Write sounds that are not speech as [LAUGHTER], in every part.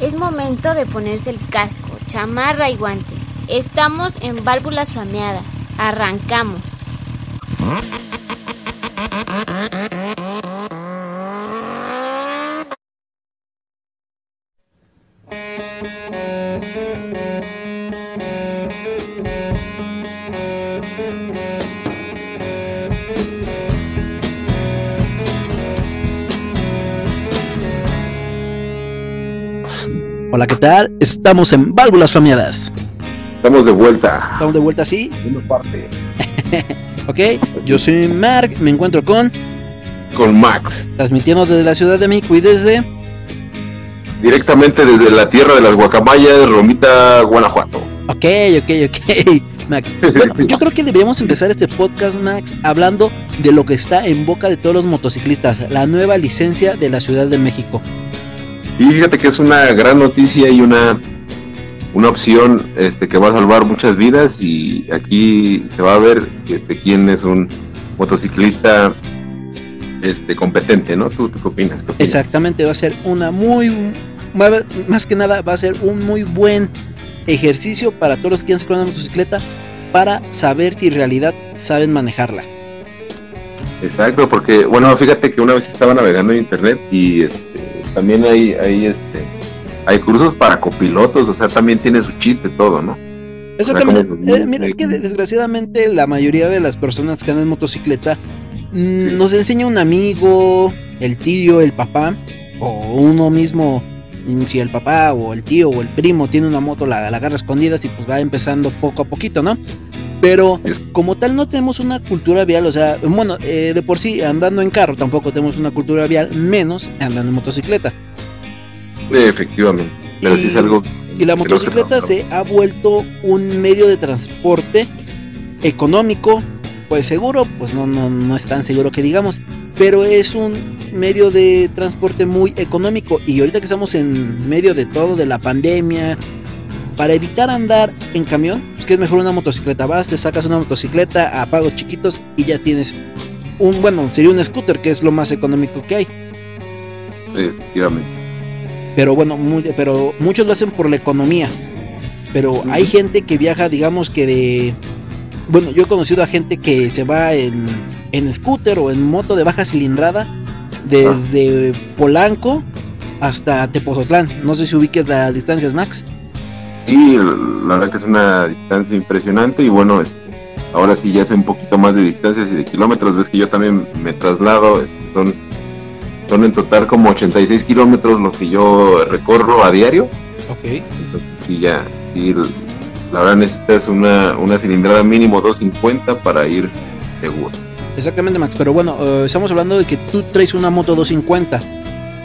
Es momento de ponerse el casco, chamarra y guantes. Estamos en válvulas flameadas. Arrancamos. Hola, ¿qué tal? Estamos en Válvulas Flameadas. Estamos de vuelta. Estamos de vuelta, sí. Una parte. [LAUGHS] ok, yo soy Mark, me encuentro con. Con Max. Transmitiendo desde la Ciudad de México y desde. Directamente desde la tierra de las guacamayas, Romita, Guanajuato. Ok, ok, ok, [LAUGHS] Max. Bueno, [LAUGHS] yo creo que deberíamos empezar este podcast, Max, hablando de lo que está en boca de todos los motociclistas, la nueva licencia de la Ciudad de México. Y fíjate que es una gran noticia y una, una opción este, que va a salvar muchas vidas y aquí se va a ver este, quién es un motociclista este, competente, ¿no? ¿Tú, qué, opinas? Exactamente, va a ser una muy, más que nada va a ser un muy buen ejercicio para todos los que quieran sacar una motocicleta para saber si en realidad saben manejarla. Exacto, porque bueno, fíjate que una vez estaba navegando en internet y este, también hay, hay este hay cursos para copilotos, o sea, también tiene su chiste todo, ¿no? Exactamente. Eh, mira, es que desgraciadamente la mayoría de las personas que andan en motocicleta mm, nos enseña un amigo, el tío, el papá, o uno mismo, mm, si el papá o el tío o el primo tiene una moto, la, la agarra escondidas y pues va empezando poco a poquito, ¿no? Pero como tal no tenemos una cultura vial, o sea, bueno, eh, de por sí andando en carro tampoco tenemos una cultura vial, menos andando en motocicleta. Efectivamente, pero y, es algo... Y la motocicleta se ha vuelto un medio de transporte económico, pues seguro, pues no, no, no es tan seguro que digamos, pero es un medio de transporte muy económico y ahorita que estamos en medio de todo, de la pandemia, para evitar andar en camión, pues que es mejor una motocicleta. Vas, te sacas una motocicleta a pagos chiquitos y ya tienes un, bueno, sería un scooter, que es lo más económico que hay. Sí, efectivamente. Pero bueno, pero muchos lo hacen por la economía. Pero hay gente que viaja, digamos que de... Bueno, yo he conocido a gente que se va en, en scooter o en moto de baja cilindrada desde Polanco hasta Tepozotlán. No sé si ubiques las distancias, Max. Sí, la verdad que es una distancia impresionante y bueno, este, ahora sí ya hace un poquito más de distancias y de kilómetros, ves que yo también me traslado, este, son, son en total como 86 kilómetros lo que yo recorro a diario. Ok. Entonces sí, ya, sí, la verdad necesitas una, una cilindrada mínimo 250 para ir seguro. Exactamente, Max, pero bueno, eh, estamos hablando de que tú traes una moto 250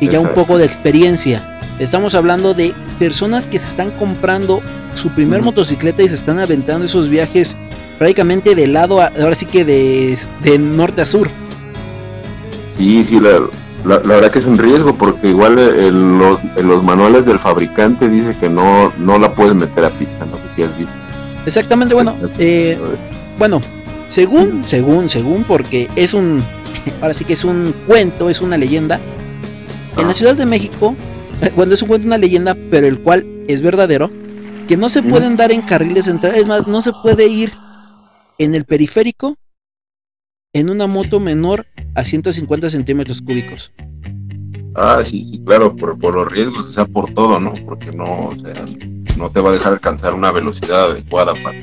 y ya un poco de experiencia. Estamos hablando de personas que se están comprando su primer motocicleta y se están aventando esos viajes prácticamente de lado a, ahora sí que de, norte a sur. Sí, sí, la, verdad que es un riesgo porque igual en los, los manuales del fabricante dice que no, no la puedes meter a pista, no sé si has visto. Exactamente, bueno, eh, bueno, según, según, según, porque es un, [LAUGHS] ahora sí que es un cuento, es una leyenda. En la Ciudad de México [LAUGHS] cuando es un cuento, una leyenda, pero el cual es verdadero, que no se pueden dar en carriles centrales, es más, no se puede ir en el periférico en una moto menor a 150 centímetros cúbicos. Ah, sí, sí, claro, por, por los riesgos, o sea, por todo, ¿no? Porque no, o sea, no te va a dejar alcanzar una velocidad adecuada para...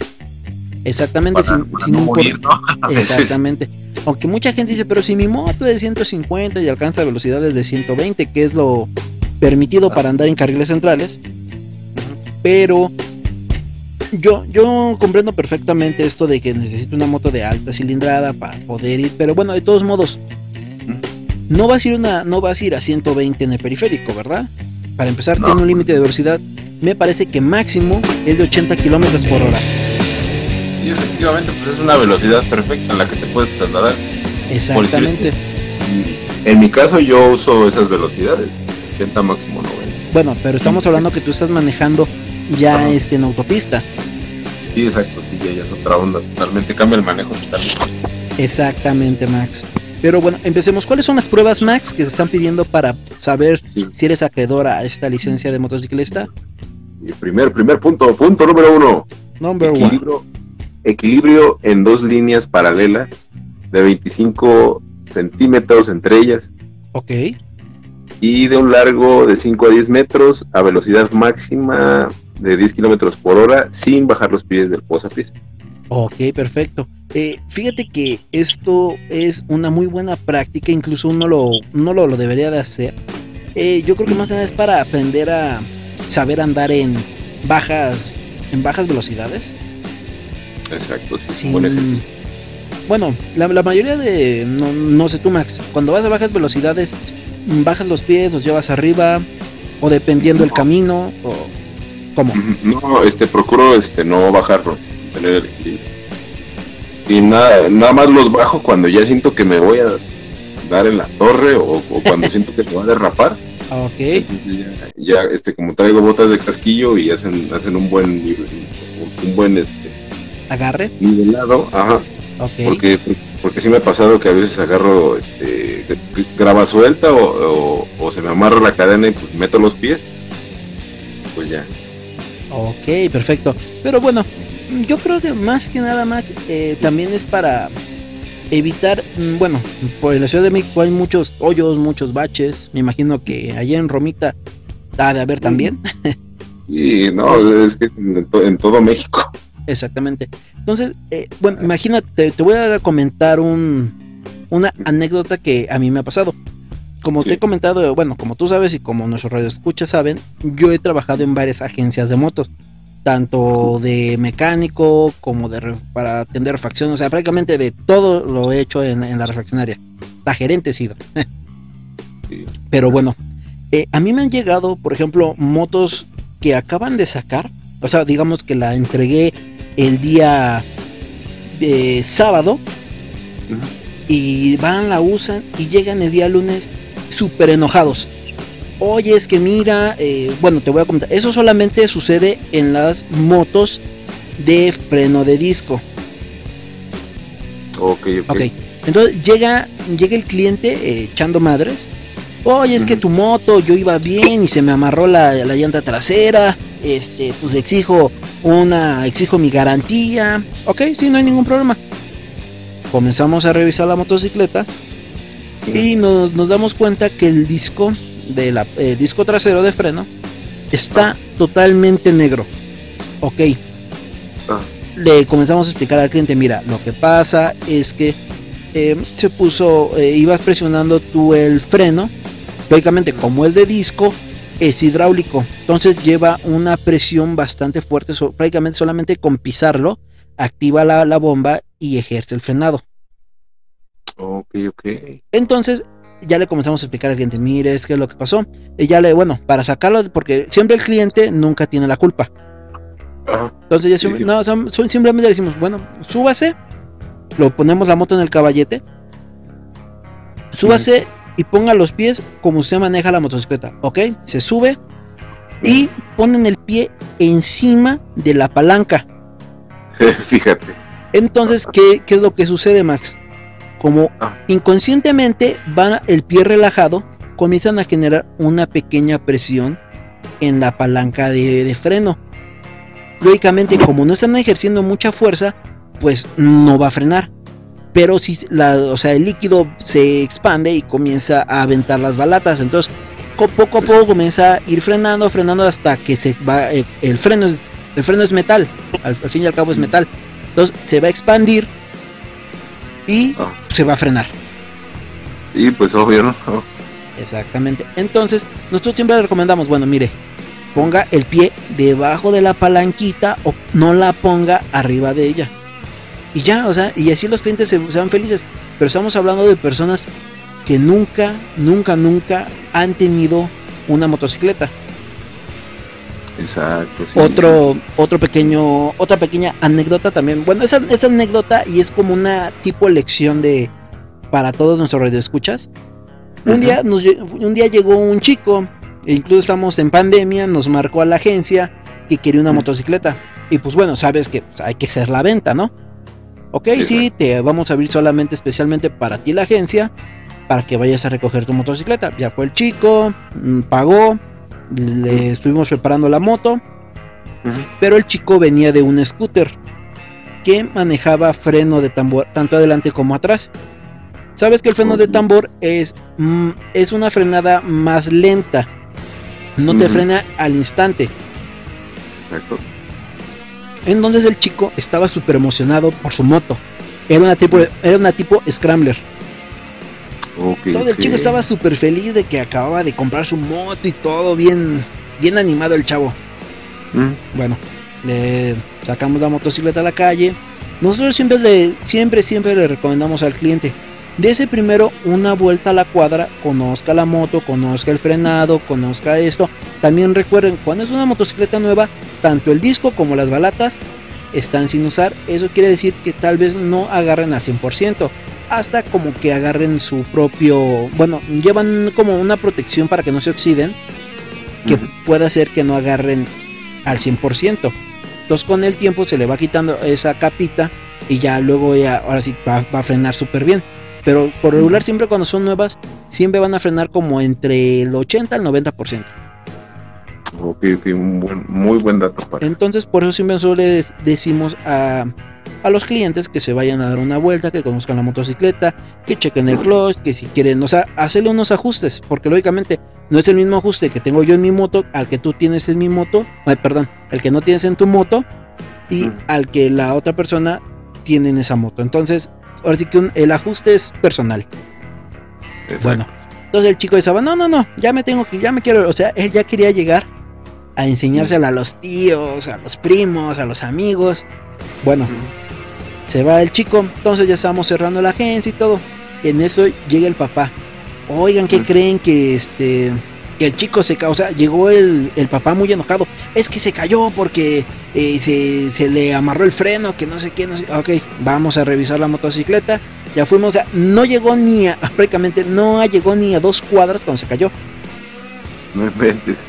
Exactamente, sin, no morir, ¿no? [LAUGHS] Exactamente. Aunque mucha gente dice, pero si mi moto es de 150 y alcanza velocidades de 120, que es lo permitido para andar en carriles centrales. Pero yo, yo comprendo perfectamente esto de que necesito una moto de alta cilindrada para poder ir. Pero bueno, de todos modos, no vas a ir una, no vas a ir a 120 en el periférico, ¿verdad? Para empezar, tiene un límite de velocidad. Me parece que máximo es de 80 kilómetros por hora. Y efectivamente, pues es una velocidad perfecta en la que te puedes trasladar. Exactamente. En mi caso, yo uso esas velocidades máximo 90. Bueno, pero estamos hablando que tú estás manejando ya este en autopista. Sí, exacto, sí, ya, es otra onda, totalmente cambia el manejo totalmente. Exactamente, Max. Pero bueno, empecemos. ¿Cuáles son las pruebas, Max, que se están pidiendo para saber si eres acreedor a esta licencia de motociclista? primer, primer punto, punto número uno. Number equilibrio, equilibrio en dos líneas paralelas de 25 centímetros entre ellas. Ok. Y de un largo de 5 a 10 metros a velocidad máxima de 10 kilómetros por hora sin bajar los pies del posapiés. Ok, perfecto. Eh, fíjate que esto es una muy buena práctica, incluso uno lo, uno lo, debería de hacer. Eh, yo creo que más nada es para aprender a saber andar en bajas, en bajas velocidades. Exacto, sí. bueno, la, mayoría de, no, no sé tú Max, cuando vas a bajas velocidades, bajas los pies, los llevas arriba, o dependiendo el camino, o cómo. No, este, procuro este, no bajarlo, tener y nada, nada más los bajo cuando ya siento que me voy a dar en la torre o, [LAUGHS] cuando siento que se va a derrapar. Ok. Ya, este, como traigo botas de casquillo y hacen, hacen un buen un buen este agarre nivelado, ajá. Okay. Porque, porque sí me ha pasado que a veces agarro este, grava suelta o, o, se me amarra la cadena y pues meto los pies. Pues ya. Ok, perfecto. Pero bueno, yo creo que más que nada, Max, eh, también es para evitar, mm, bueno, por la Ciudad de México hay muchos hoyos, muchos baches. Me imagino que allá en Romita ha de haber también. Y no, es que en, todo México. Exactamente. Entonces, eh, bueno, imagínate, te voy a comentar un, una anécdota que a mí me ha pasado. Como te he comentado, bueno, como tú sabes y como nuestros radioescuchas saben, yo he trabajado en varias agencias de motos tanto de mecánico como de para atender refacción, o sea, prácticamente de todo lo he hecho en, la refaccionaria. La gerente he sido. Pero bueno, eh, a mí me han llegado, por ejemplo, motos que acaban de sacar, o sea, digamos que la entregué el día de sábado y van, la usan y llegan el día lunes súper enojados oye, es que mira, eh, bueno, te voy a comentar, eso solamente sucede en las motos de freno de disco. Ok, ok. Entonces llega, llega el cliente eh, echando madres. Oye, es que tu moto, yo iba bien y se me amarró la, llanta trasera. Este, pues exijo una, exijo mi garantía. Ok, sí, no hay ningún problema. Comenzamos a revisar la motocicleta y nos, nos damos cuenta que el disco del eh, disco trasero de freno está totalmente negro. Ok. Ah. Le comenzamos a explicar al cliente, mira, lo que pasa es que em, se puso, eh, ibas presionando tú el freno, lógicamente como el de disco es hidráulico, entonces lleva una presión bastante fuerte, prácticamente solamente con pisarlo, activa la, la bomba y ejerce el frenado. Ok, ok. Entonces, ya le comenzamos a explicar al cliente, mire, es que es lo que pasó. Y ya le, bueno, para sacarlo, porque siempre el cliente nunca tiene la culpa. Entonces ya no, simplemente le decimos, bueno, súbase, lo ponemos la moto en el caballete, súbase y ponga los pies como usted maneja la motocicleta, ¿ok? Se sube y ponen el pie encima de la palanca. [LAUGHS] Fíjate. Entonces, ¿qué, ¿qué es lo que sucede, Max? como ah. inconscientemente van el pie relajado, comienzan a generar una pequeña presión en la palanca de, freno. Lógicamente, como no están ejerciendo mucha fuerza, pues no va a frenar. Pero si la, o sea, el líquido se expande y comienza a aventar las balatas. Entonces, poco a poco comienza a ir frenando, frenando hasta que se va. Eh, el, freno, es, el freno es metal. al fin y al cabo es metal. Entonces se va a expandir y ah. se va a frenar. Y pues obvio, ¿no? Exactamente. Entonces, nosotros siempre le recomendamos, bueno, mire, ponga el pie debajo de la palanquita o no la ponga arriba de ella. Y ya, o sea, y así los clientes se, van felices. Pero estamos hablando de personas que nunca, nunca, nunca han tenido una motocicleta. Exacto. otro, otro pequeño, otra pequeña anécdota también. Bueno, esa, esa anécdota y es como una tipo lección de para todos nuestros radioescuchas. Un día nos, un día llegó un chico, e incluso estamos en pandemia, nos marcó a la agencia que quería una motocicleta. Y pues bueno, sabes que hay que hacer la venta, ¿no? Ok, sí, te vamos a abrir solamente especialmente para ti la agencia, para que vayas a recoger tu motocicleta. Ya fue el chico, mm, pagó, le estuvimos preparando la moto, pero el chico venía de un scooter que manejaba freno de tambor tanto adelante como atrás. Sabes que el freno de tambor es, mm, es una frenada más lenta, no te frena al instante. Entonces el chico estaba súper emocionado por su moto. Era una tipo, era una tipo Scrambler. todo el chico estaba súper feliz de que acababa de comprar su moto y todo bien, bien animado el chavo. Mm. Bueno, le sacamos la motocicleta a la calle. Nosotros siempre le, siempre, siempre le recomendamos al cliente. Dese primero una vuelta a la cuadra, conozca la moto, conozca el frenado, conozca esto. También recuerden, cuando es una motocicleta nueva, tanto el disco como las balatas están sin usar. Eso quiere decir que tal vez no agarren al 100%. Hasta como que agarren su propio... Bueno, llevan como una protección para que no se oxiden. Que pueda hacer que no agarren al 100%. Entonces con el tiempo se le va quitando esa capita y ya luego ya ahora sí va, a frenar súper bien. Pero por regular siempre cuando son nuevas siempre van a frenar como entre el 80 al 90%. Ok, muy buen dato. Entonces por eso siempre nosotros le decimos a, a los clientes que se vayan a dar una vuelta, que conozcan la motocicleta, que chequen el clutch, que si quieren, o sea, hacerle unos ajustes, porque lógicamente no es el mismo ajuste que tengo yo en mi moto al que tú tienes en mi moto, perdón, el que no tienes en tu moto y al que la otra persona tiene en esa moto. Entonces, ahora sí que el ajuste es personal. Bueno, entonces el chico decía, no, no, no, ya me tengo que, ya me quiero, o sea, él ya quería llegar a enseñársela a los tíos, a los primos, a los amigos. Bueno, se va el chico, entonces ya estamos cerrando la agencia y todo. En eso llega el papá Oigan, ¿qué creen que este que el chico se cayó? O sea, llegó el, papá muy enojado. Es que se cayó porque eh, se, le amarró el freno, que no sé qué, no sé. Ok, vamos a revisar la motocicleta. Ya fuimos, o sea, no llegó ni a, [LAUGHS] prácticamente no llegó ni a dos cuadras cuando se cayó. No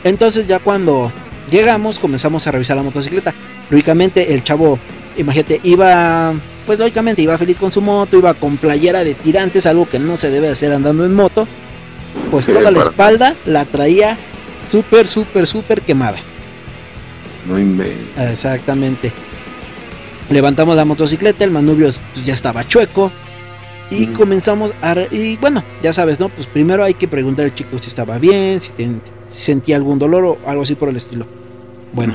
Entonces ya cuando llegamos comenzamos a revisar la motocicleta. Lógicamente el chavo, imagínate, iba pues lógicamente iba feliz con su moto, iba con playera de tirantes, algo que no se debe hacer andando en moto. Pues toda la espalda la traía súper, súper, súper quemada. No Exactamente. Levantamos la motocicleta, el manubrio ya estaba chueco. Y comenzamos a... y bueno, ya sabes, ¿no? Pues primero hay que preguntar al chico si estaba bien, si, sentía algún dolor o algo así por el estilo. Bueno,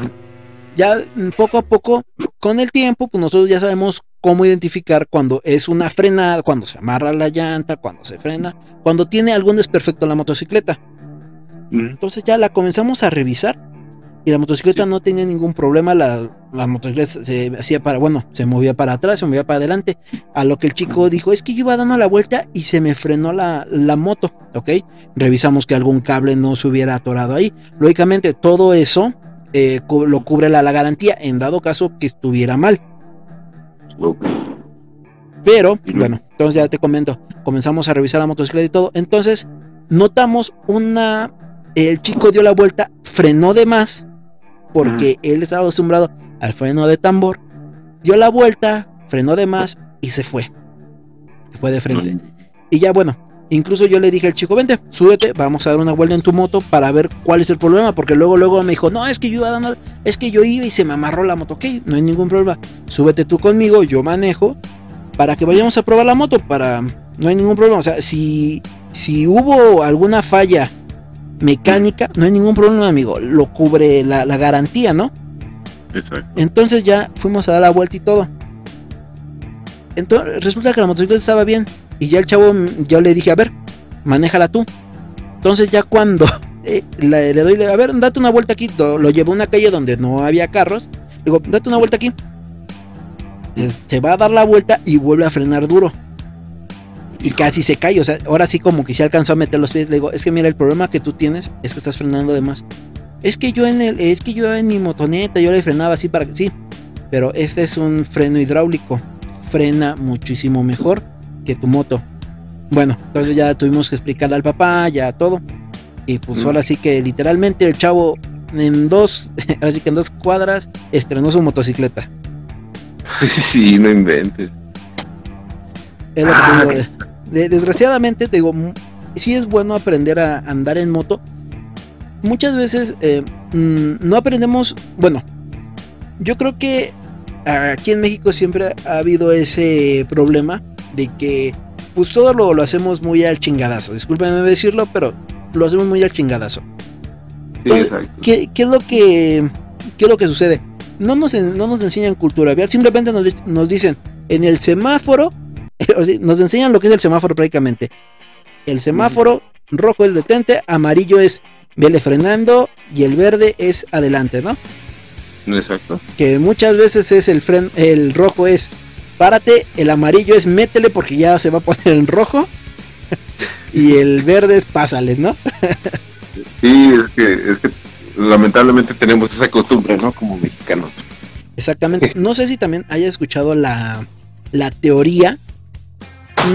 ya mm, poco a poco, con el tiempo, pues nosotros ya sabemos cómo identificar cuando es una frenada, cuando se amarra la llanta, cuando se frena, cuando tiene algún desperfecto en la motocicleta. Entonces ya la comenzamos a revisar y la motocicleta no tenía ningún problema, la, motocicleta se hacía para, bueno, se movía para atrás, se movía para adelante, a lo que el chico dijo, es que yo iba dando la vuelta y se me frenó la, la moto, ¿ok? Revisamos que algún cable no se hubiera atorado ahí. Lógicamente todo eso eh, lo cubre la, la, garantía en dado caso que estuviera mal. Pero, bueno, entonces ya te comento, comenzamos a revisar la motocicleta y todo. Entonces, notamos una. El chico dio la vuelta, frenó de más, porque él estaba acostumbrado al freno de tambor. Dio la vuelta, frenó de más y se fue. Se fue de frente. Y ya, bueno, Incluso yo le dije al chico, vente, súbete, vamos a dar una vuelta en tu moto para ver cuál es el problema, porque luego luego me dijo, no, es que yo iba dando, es que yo iba y se me amarró la moto, ok, no hay ningún problema, súbete tú conmigo, yo manejo, para que vayamos a probar la moto, para, no hay ningún problema, o sea, si, si hubo alguna falla mecánica, no hay ningún problema, amigo, lo cubre la, la garantía, ¿no? Exacto. Entonces ya fuimos a dar la vuelta y todo. Entonces resulta que la motocicleta estaba bien. Y ya el chavo, yo le dije, a ver, manéjala tú. Entonces ya cuando [LAUGHS] eh, le, doy, a ver, date una vuelta aquí, lo, llevo a una calle donde no había carros. Digo, date una vuelta aquí. Se, va a dar la vuelta y vuelve a frenar duro. Y casi se cae, o sea, ahora sí como que se alcanzó a meter los pies. Le digo, es que mira, el problema que tú tienes es que estás frenando de más. Es que yo en el, es que yo en mi motoneta yo le frenaba así para que sí. Pero este es un freno hidráulico. Frena muchísimo mejor que tu moto. Bueno, entonces ya tuvimos que explicarle al papá, ya todo. Y pues ahora sí que literalmente el chavo en dos, [LAUGHS] ahora sí que en dos cuadras estrenó su motocicleta. Sí, no inventes. Ah, desgraciadamente, te digo, sí es bueno aprender a andar en moto. Muchas veces eh, mm, no aprendemos, bueno, yo creo que aquí en México siempre ha habido ese problema de que pues todo lo, lo hacemos muy al chingadazo. Discúlpenme decirlo, pero lo hacemos muy al chingadazo. ¿qué, es lo que, ¿Qué es lo que sucede? No nos, no nos enseñan cultura vial, simplemente nos, nos dicen en el semáforo, [LAUGHS] nos enseñan lo que es el semáforo prácticamente. El semáforo rojo es detente, amarillo es vele frenando y el verde es adelante, ¿no? Exacto. Que muchas veces es el fren, el rojo es párate, el amarillo es métele porque ya se va a poner en rojo [LAUGHS] y el verde es pásale, ¿no? sí, es que, es que lamentablemente tenemos esa costumbre, ¿no? Como mexicanos. Exactamente. No sé si también haya escuchado la, la teoría.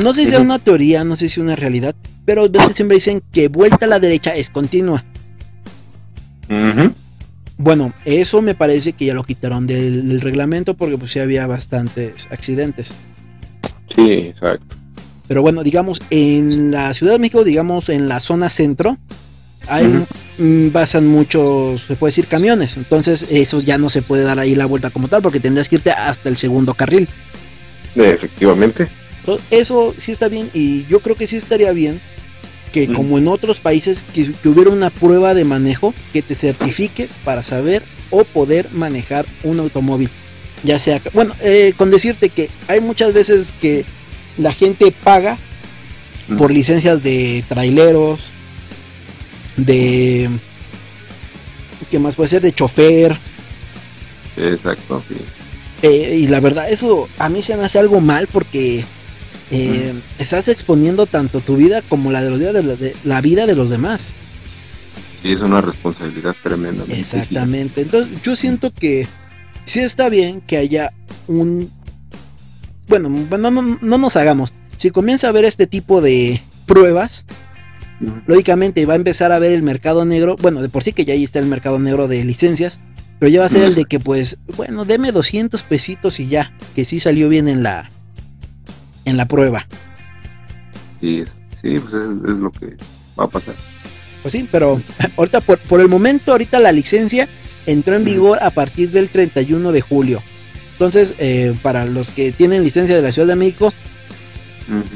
No sé si es una teoría, no sé si es una realidad, pero siempre dicen que vuelta a la derecha es continua. Bueno, eso me parece que ya lo quitaron del, reglamento porque pues sí había bastantes accidentes. Sí, exacto. Pero bueno, digamos, en la Ciudad de México, digamos, en la zona centro, hay, pasan muchos, se puede decir, camiones. Entonces, eso ya no se puede dar ahí la vuelta como tal, porque tendrías que irte hasta el segundo carril. Efectivamente. eso sí está bien, y yo creo que sí estaría bien que, como en otros países, que, hubiera una prueba de manejo que te certifique para saber o poder manejar un automóvil. Ya sea, bueno, eh, con decirte que hay muchas veces que la gente paga por licencias de traileros, de ¿qué más puede ser? De chofer. Exacto, eh, y la verdad, eso a mí se me hace algo mal porque eh, estás exponiendo tanto tu vida como la de los de, la vida de los demás. Sí, es una responsabilidad tremenda. Exactamente. Entonces, yo siento que sí está bien que haya un. Bueno, no, no, no nos hagamos. Si comienza a haber este tipo de pruebas, lógicamente va a empezar a ver el mercado negro. Bueno, de por sí que ya ahí está el mercado negro de licencias. Pero ya va a ser el de que, pues, bueno, deme 200 pesitos y ya. Que sí salió bien en la, en la prueba. Sí, sí pues es, lo que va a pasar. Pues sí, pero [LAUGHS] ahorita por, por el momento, ahorita la licencia entró en vigor a partir del 31 de julio. Entonces, eh, para los que tienen licencia de la Ciudad de México,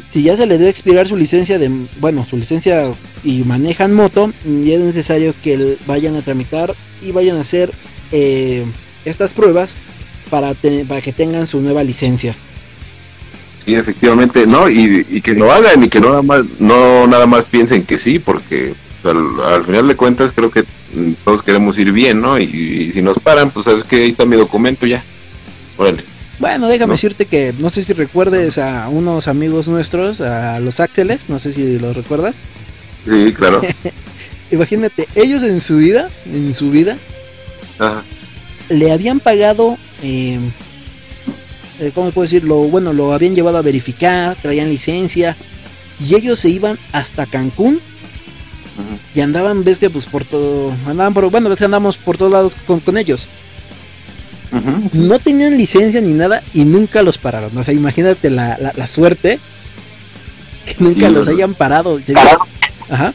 si ya se le debe expirar su licencia de, bueno, su licencia y manejan moto, ya es necesario que vayan a tramitar y vayan a hacer eh, estas pruebas para, para que tengan su nueva licencia. Sí, efectivamente, no, y, que lo hagan y que no nada más, no nada más piensen que sí, porque al, final de cuentas creo que todos queremos ir bien, ¿no? Y, si nos paran, pues sabes que ahí está mi documento ya. Órale. Bueno, déjame decirte que no sé si recuerdes a unos amigos nuestros, a los Axeles, no sé si los recuerdas. Sí, claro. [LAUGHS] Imagínate, ellos en su vida, en su vida, le habían pagado eh, eh, ¿cómo puedo decir? Lo, bueno, lo habían llevado a verificar, traían licencia y ellos se iban hasta Cancún y andaban, ves que pues por todo, andaban por, bueno, ves que andamos por todos lados con, ellos. No tenían licencia ni nada y nunca los pararon. O sea, imagínate la, la, suerte que nunca los hayan parado. Ajá.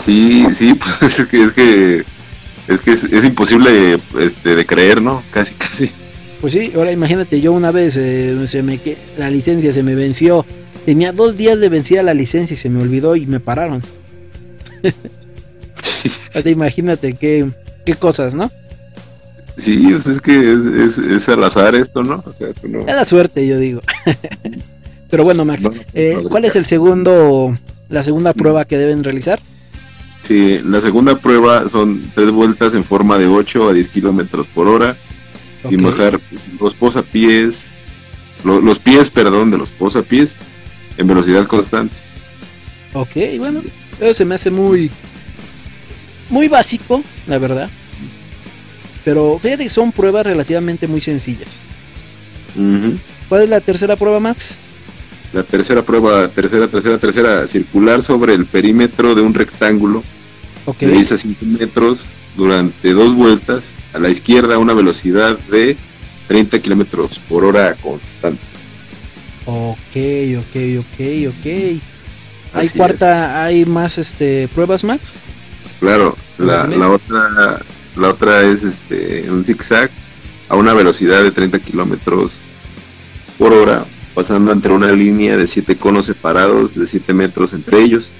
Sí, sí, [LAUGHS] pues es que es que es, que es, imposible este, de creer, ¿no? Casi, casi. Pues sí, ahora imagínate, yo una vez eh, se me la licencia se me venció. Tenía dos días de vencida la licencia y se me olvidó y me pararon. [LAUGHS] imagínate qué, qué cosas, ¿no? Sí, pues es que es, es, al azar esto, ¿no? O sea, Es la suerte, yo digo. [LAUGHS] Pero bueno, Max, eh, ¿cuál es el segundo, la segunda prueba que deben realizar? Sí, la segunda prueba son tres vueltas en forma de 8 a 10 kilómetros por hora y mojar los posapiés, los pies, perdón, de los posapiés en velocidad constante. Ok, bueno, eso se me hace muy, muy básico, la verdad. Pero fíjate que son pruebas relativamente muy sencillas. ¿Cuál es la tercera prueba, Max? La tercera prueba, tercera, tercera, tercera, circular sobre el perímetro de un rectángulo de 10 a 5 metros durante dos vueltas a la izquierda a una velocidad de 30 kilómetros por hora constante. Ok, ok, ok, ok. ¿Hay cuarta, hay más este pruebas, Max? Claro, la, la otra la otra es este un zigzag a una velocidad de 30 kilómetros por hora, pasando entre una línea de siete conos separados de 7 metros entre ellos.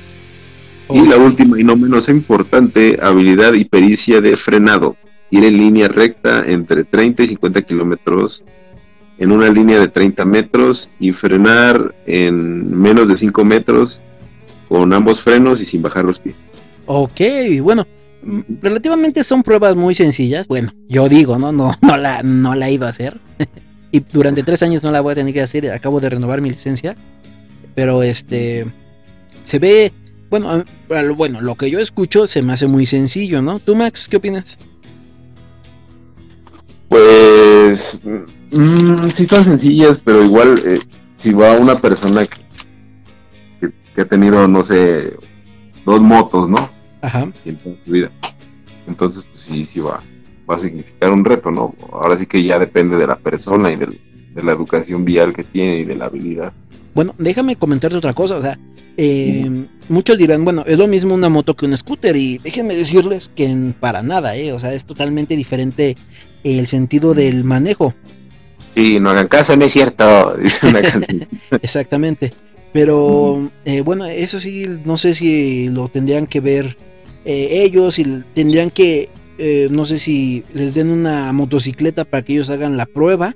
Y la última y no menos importante, habilidad y pericia de frenado. Ir en línea recta entre 30 y 50 kilómetros en una línea de 30 metros y frenar en menos de 5 metros con ambos frenos y sin bajar los pies. Ok, bueno, mm, relativamente son pruebas muy sencillas. Bueno, yo digo, ¿no? No, no, la, no la ido a hacer. [LAUGHS] y durante tres años no la voy a tener que hacer. Acabo de renovar mi licencia. Pero este. Se ve bueno, bueno, lo que yo escucho se me hace muy sencillo, ¿no? ¿Tú, Max, qué opinas? Pues mmm, sí son sencillas, pero igual eh, si va una persona que, ha tenido, no sé, dos motos, ¿no? Ajá. En su vida. Entonces, pues sí, sí va, va a significar un reto, ¿no? Ahora sí que ya depende de la persona y de la educación vial que tiene y de la habilidad. Bueno, déjame comentarte otra cosa, o sea, eh, muchos dirán, bueno, es lo mismo una moto que un scooter y déjenme decirles que para nada, ¿eh? O sea, es totalmente diferente el sentido del manejo. Sí, no hagan caso, no es cierto. [LAUGHS] [LAUGHS] Exactamente. Pero eh, bueno, eso sí, no sé si lo tendrían que ver eh, ellos, y tendrían que, eh, no sé si les den una motocicleta para que ellos hagan la prueba.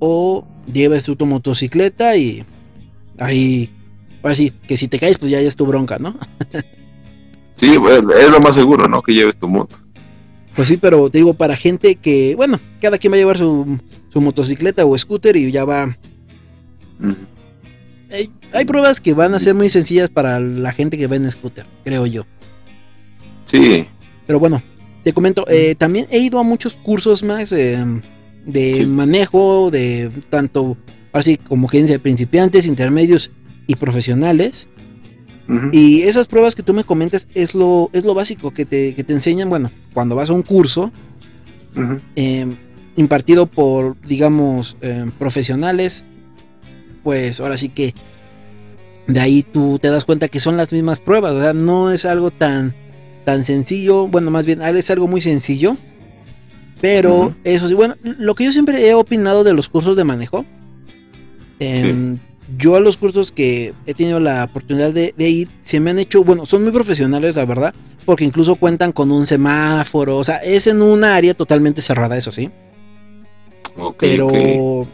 O lleves tu motocicleta y ahí Ahora sí, que si te caes, pues ya, es tu bronca, ¿no? [LAUGHS] sí, es lo más seguro, ¿no? Que lleves tu moto. Pues sí, pero te digo, para gente que, bueno, cada quien va a llevar su, motocicleta o scooter y ya va. hay, pruebas que van a ser muy sencillas para la gente que va en scooter, creo yo. Sí. Pero bueno, te comento, eh, también he ido a muchos cursos más eh, de manejo, de tanto, así como gente de principiantes, intermedios y profesionales. Y esas pruebas que tú me comentas es lo, es lo básico que te, que te enseñan, bueno, cuando vas a un curso em, impartido por, digamos, em, profesionales, pues ahora sí que de ahí tú te das cuenta que son las mismas pruebas, o sea, no es algo tan, tan sencillo, bueno, más bien es algo muy sencillo, pero eso sí, bueno, lo que yo siempre he opinado de los cursos de manejo, eh, yo a los cursos que he tenido la oportunidad de, ir, se me han hecho, bueno, son muy profesionales, la verdad, porque incluso cuentan con un semáforo, o sea, es en una área totalmente cerrada, eso sí. Pero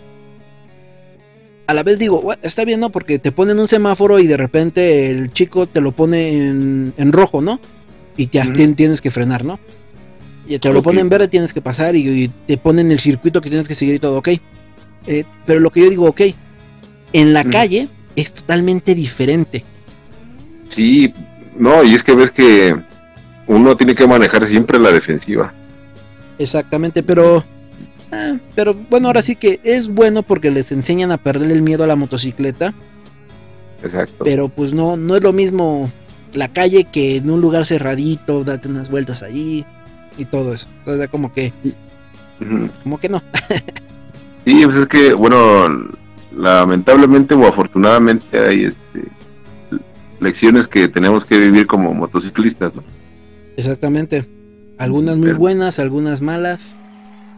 a la vez digo, está bien, ¿no? Porque te ponen un semáforo y de repente el chico te lo pone en, rojo, ¿no? Y ya tienes que frenar, ¿no? Y te lo ponen en verde, tienes que pasar y, te ponen el circuito que tienes que seguir y todo, ok. Eh, pero lo que yo digo, ok, en la calle es totalmente diferente. Sí, no, y es que ves que uno tiene que manejar siempre la defensiva. Exactamente, pero ah, pero bueno, ahora sí que es bueno porque les enseñan a perder el miedo a la motocicleta. Exacto. Pero pues no no es lo mismo la calle que en un lugar cerradito, date unas vueltas allí y todo eso. Entonces como que como que no. [LAUGHS] sí, pues es que bueno, lamentablemente o afortunadamente hay este, lecciones que tenemos que vivir como motociclistas. Exactamente. Algunas muy buenas, algunas malas.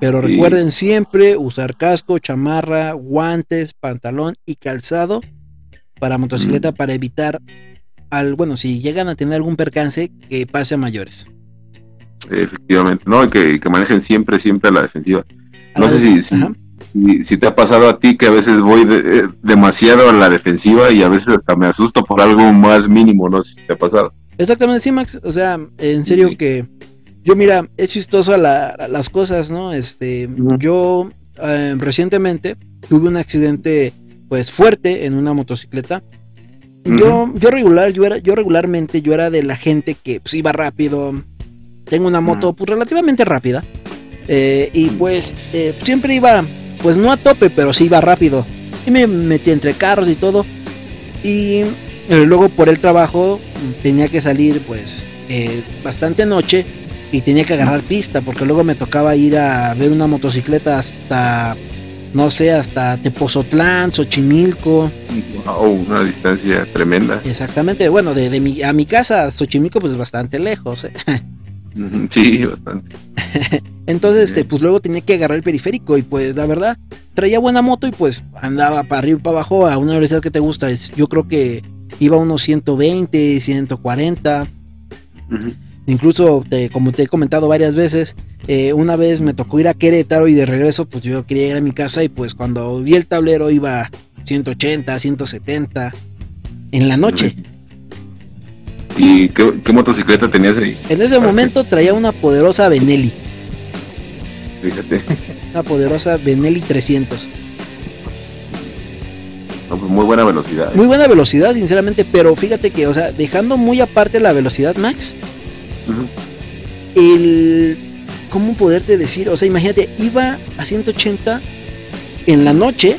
Pero recuerden siempre usar casco, chamarra, guantes, pantalón y calzado para motocicleta para evitar al, bueno, si llegan a tener algún percance, que pase a mayores. Efectivamente, no, que, que manejen siempre, siempre a la defensiva. No sé si, si, te ha pasado a ti que a veces voy eh, demasiado a la defensiva y a veces hasta me asusto por algo más mínimo, no sé si te ha pasado. Exactamente, sí, Max. O sea, en serio que yo, mira, es chistoso las cosas, ¿no? Este, yo eh, recientemente tuve un accidente, pues, fuerte en una motocicleta. Yo, yo regular, yo era, yo regularmente, yo era de la gente que pues, iba rápido. Tengo una moto, pues, relativamente rápida. Eh, y pues siempre iba pues no a tope, pero sí iba rápido. Y me metí entre carros y todo. Y eh, luego por el trabajo tenía que salir pues eh, bastante noche y tenía que agarrar pista porque luego me tocaba ir a ver una motocicleta hasta no sé, hasta Tepozotlán, Xochimilco. Wow, una distancia tremenda. Exactamente, bueno, de, mi, a mi casa Xochimilco pues bastante lejos. ¿eh? [LAUGHS] Sí, bastante. [LAUGHS] Entonces, este, pues luego tenía que agarrar el periférico y pues la verdad, traía buena moto y pues andaba para arriba y para abajo a una velocidad que te gusta. Yo creo que iba a unos 120, 140. Incluso, como te he comentado varias veces, eh, una vez me tocó ir a Querétaro y de regreso, pues yo quería ir a mi casa y pues cuando vi el tablero iba 180, 170 en la noche. ¿Y qué, motocicleta tenías ahí? En ese momento traía una poderosa Benelli. Fíjate. Una poderosa Benelli 300. Pues muy buena velocidad. ¿eh? Muy buena velocidad, sinceramente, pero fíjate que, o sea, dejando muy aparte la velocidad max, el ¿cómo poderte decir? O sea, imagínate, iba a 180 en la noche.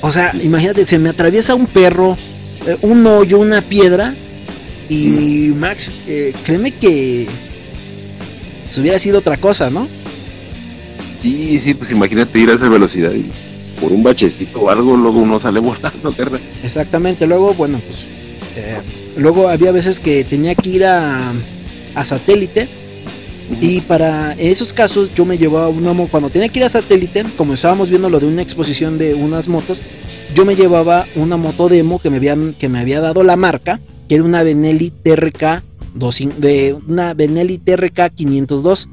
O sea, imagínate, se me atraviesa un perro, eh, un hoyo, una piedra. Y Max, eh, créeme que se hubiera sido otra cosa, ¿no? Sí, sí, pues imagínate ir a esa velocidad y por un bachecito o algo, luego uno sale [LAUGHS] volando, Exactamente, luego, bueno, pues eh, luego había veces que tenía que ir a, a satélite y para esos casos yo me llevaba una moto, cuando tenía que ir a satélite, como estábamos viendo lo de una exposición de unas motos, yo me llevaba una moto demo que me, habían, que me había dado la marca, que era una Benelli TRK, de una Benelli TRK 502.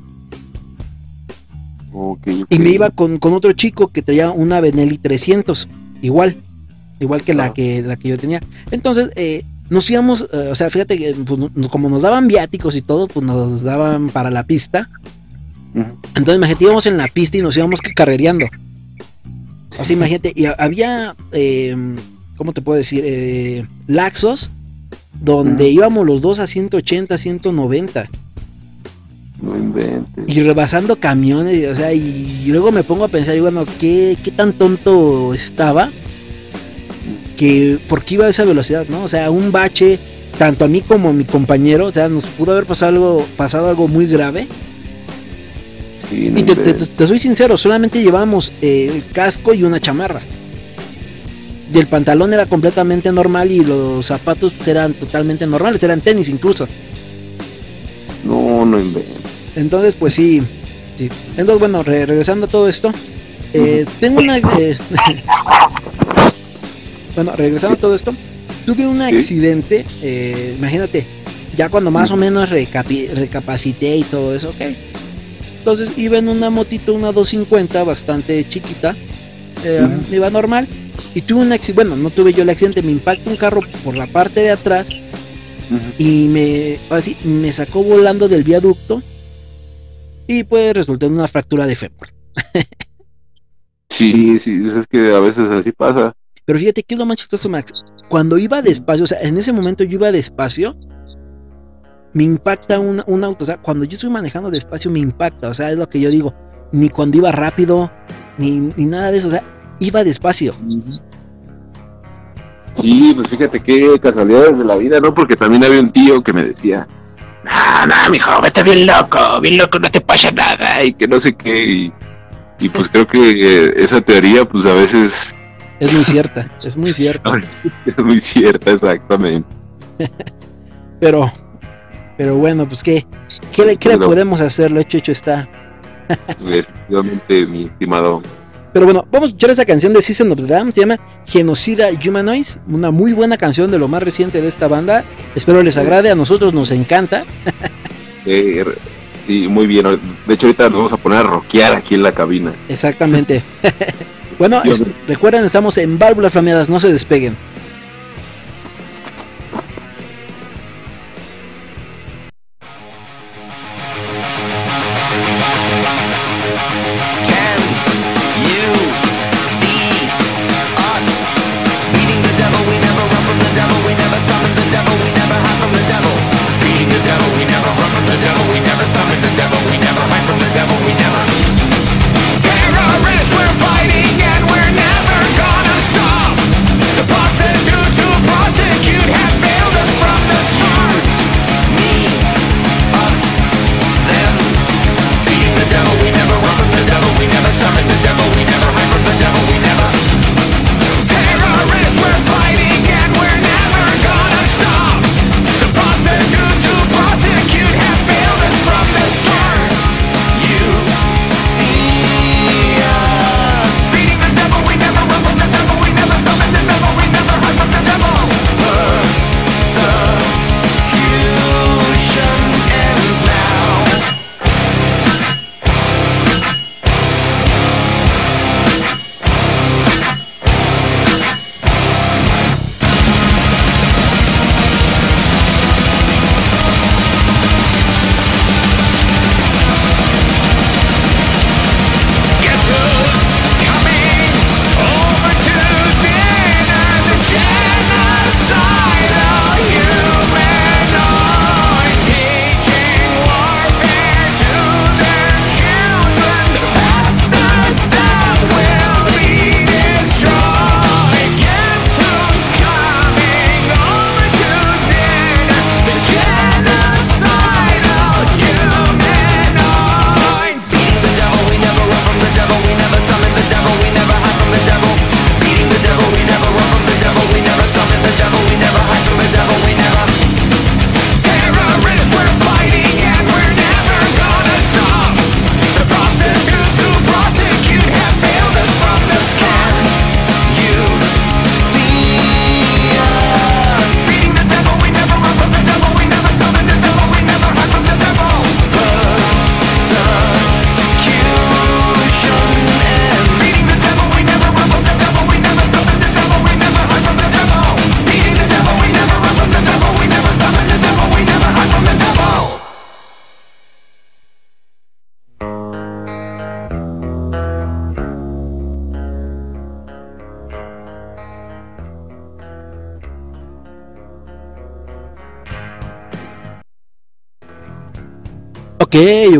Y me iba con, otro chico que traía una Benelli 300, igual, igual que, la, que la que yo tenía. Entonces, eh, nos íbamos, eh, o sea, fíjate que pues, como nos daban viáticos y todo, pues nos daban para la pista. Entonces imagínate, íbamos en la pista y nos íbamos carrereando. O sea, imagínate, y había, eh, ¿cómo te puedo decir? Laxos donde íbamos los dos a 180, 190. No inventes. Y rebasando camiones, o sea, y luego me pongo a pensar, y bueno, ¿qué, qué tan tonto estaba? que porque iba a esa velocidad, ¿no? O sea, un bache, tanto a mí como a mi compañero, o sea, nos pudo haber pasado algo, pasado algo muy grave. y te, soy sincero, solamente llevábamos eh, el casco y una chamarra. Y el pantalón era completamente normal y los zapatos eran totalmente normales, eran tenis incluso. No, no invento. Entonces, pues sí, sí. Entonces, bueno, regresando a todo esto, eh, tengo una... Eh, [LAUGHS] Bueno, regresando a todo esto, tuve un accidente, eh, imagínate, ya cuando más o menos recapacité y todo eso, ok. Entonces iba en una motito, una 250, bastante chiquita, eh, iba normal, y tuve un accidente, bueno, no tuve yo el accidente, me impactó un carro por la parte de atrás y me, así, me sacó volando del viaducto y pues resultó en una fractura de fémur. sí, sí, es que a veces así pasa. Pero fíjate que es lo más chistoso, Max. Cuando iba despacio, o sea, en ese momento yo iba despacio, me impacta un, auto. O sea, cuando yo estoy manejando despacio, me impacta. O sea, es lo que yo digo. Ni cuando iba rápido, ni, nada de eso. O sea, iba despacio. Sí, pues fíjate qué casualidades de la vida, ¿no? Porque también había un tío que me decía, no, no, mijo, vete bien loco, bien loco, no te pasa nada, y que no sé qué. Y, y pues creo que esa teoría, pues a veces es muy cierta, es muy cierta. [LAUGHS] Es muy cierta, exactamente. [LAUGHS] pero, pero bueno, pues qué, qué, le, podemos hacer, lo hecho, hecho está. [LAUGHS] Efectivamente, mi estimado. Pero bueno, vamos a escuchar esa canción de Season of the Dam, se llama Genocida Humanoids, una muy buena canción de lo más reciente de esta banda. Espero les agrade, a nosotros nos encanta. [LAUGHS] sí, muy bien. De hecho, ahorita nos vamos a poner a rockear aquí en la cabina. Exactamente. [LAUGHS] Bueno, recuerden, estamos en válvulas flameadas, no se despeguen.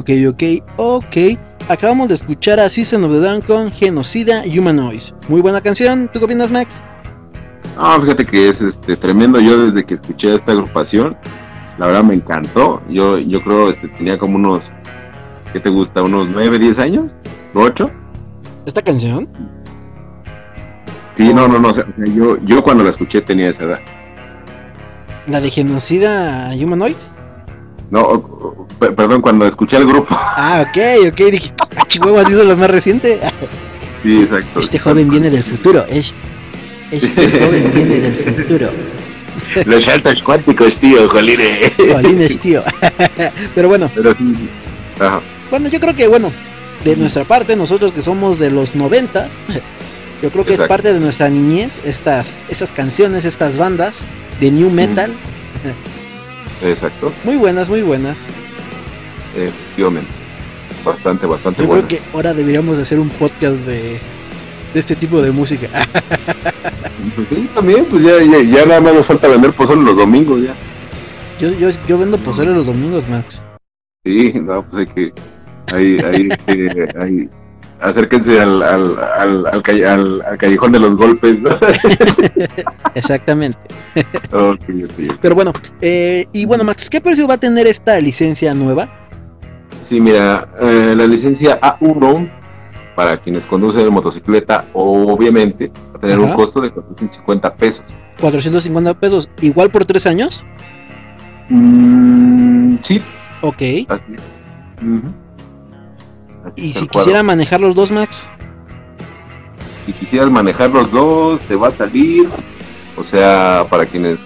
Ok, ok, ok. Acabamos de escuchar a Season of the Dawn con Genocida Humanoids. Muy buena canción, ¿tú qué opinas, Max? No, fíjate que es este, tremendo. Yo desde que escuché esta agrupación, la verdad me encantó. Yo, yo creo este, tenía como unos, ¿qué te gusta? ¿Unos 9, 10 años? ¿8? ¿Esta canción? Sí, no, no, no. yo, yo cuando la escuché tenía esa edad. ¿La de Genocida Humanoid? No, perdón, cuando escuché al grupo. [LAUGHS] Ah, ok, ok. Dije, ah, Chihuahua, ¿dices lo más reciente? [LAUGHS] Sí, exacto. Este joven viene del futuro. Este, este [LAUGHS] joven viene del futuro. Los saltos cuánticos, tío, jolines. Jolines, tío. Pero bueno. Pero sí. Ajá. Bueno, yo creo que, bueno, de nuestra parte, nosotros que somos de los noventas, yo creo que es parte de nuestra niñez, estas, estas canciones, estas bandas de New Metal. Exacto. Muy buenas, muy buenas. Efectivamente. Bastante, bastante Yo creo que ahora deberíamos hacer un podcast de, de este tipo de música. pues [LAUGHS] sí, también, pues ya, ya, ya nada más nos falta vender pozole los domingos ya. Yo, yo, yo vendo pozole los domingos, Max. Sí, no, pues hay que, hay, hay, que, [LAUGHS] hay, acérquense al, al, al, al, callejón de los golpes, ¿no? [LAUGHS] Exactamente. Pero bueno, eh, y bueno, Max, ¿qué precio va a tener esta licencia nueva? Sí, mira, eh, la licencia A1 para quienes conducen motocicleta, obviamente, va a tener un costo de 450 pesos. 450 pesos, igual por tres años. Mm, sí. Ok. ¿Y si quisiera manejar los dos, Max? Si quisieras manejar los dos, te va a salir. O sea, para quienes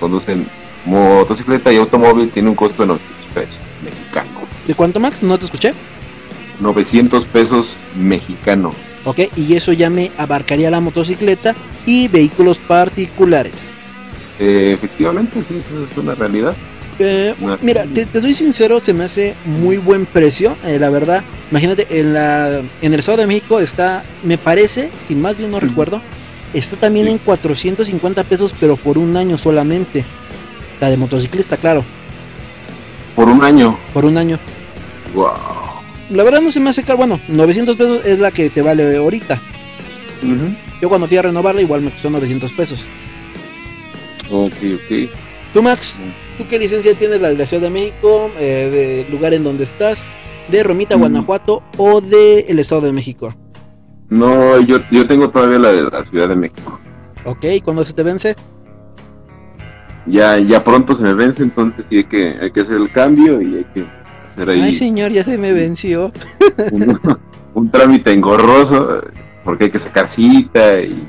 conducen motocicleta y automóvil, tiene un costo de 900 pesos mexicano. ¿De cuánto, Max? No te escuché. 900 pesos mexicano. Ok, y eso ya me abarcaría la motocicleta y vehículos particulares. Eh, efectivamente, sí, eso es una realidad. Eh, mira, te, soy sincero, se me hace muy buen precio, eh, la verdad. Imagínate, en, la, en el Estado de México está, me parece, si más bien no recuerdo, está también en 450 pesos, pero por un año solamente. La de motociclista, claro. Por un año. Por un año. Wow. La verdad no se me hace caro. Bueno, 900 pesos es la que te vale ahorita. Yo cuando fui a renovarla igual me costó 900 pesos. Ok, ok. ¿Tú, Max? ¿Tú qué licencia tienes? ¿La de la Ciudad de México? Eh, ¿De lugar en donde estás? ¿De Romita, Guanajuato? ¿O de el Estado de México? No, yo, yo tengo todavía la de la Ciudad de México. Ok, ¿cuándo se te vence? Ya, ya pronto se me vence, entonces sí hay que, hay que hacer el cambio y hay que hacer ahí. Ay, señor, ya se me venció. Un, trámite engorroso, porque hay que sacar cita y,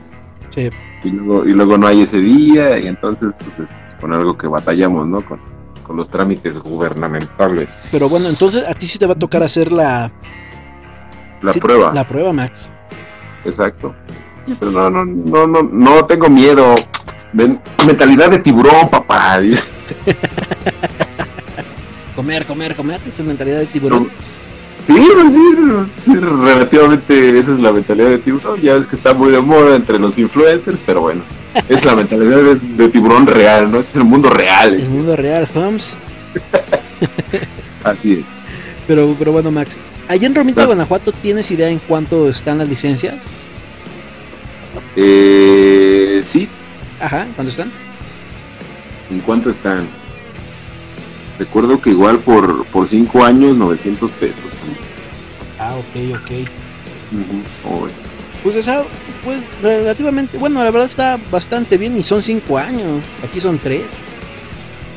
y, luego, y luego no hay ese día, y entonces pues, con algo que batallamos, ¿no? Con, los trámites gubernamentales. Pero bueno, entonces a ti sí te va a tocar hacer la... La prueba. La prueba, Max. Exacto. Pero no, no, no, no, no tengo miedo. Mentalidad de tiburón, papá. [LAUGHS] comer, comer, comer. Esa es mentalidad de tiburón. Sí, sí, relativamente esa es la mentalidad de tiburón. Ya es que está muy de moda entre los influencers, pero bueno, es la mentalidad de, tiburón real, ¿no? Es el mundo real. El mundo real, Holmes. [LAUGHS] Así es. Pero, pero bueno, Max, allá en Romita, Guanajuato, ¿tienes idea en cuánto están las licencias? Eh, sí. Ajá, ¿cuánto están? ¿En cuánto están? Recuerdo que igual por, por cinco años, 900 pesos. Ah, ok, ok. Pues esa, pues relativamente, bueno, la verdad está bastante bien y son cinco años. Aquí son tres.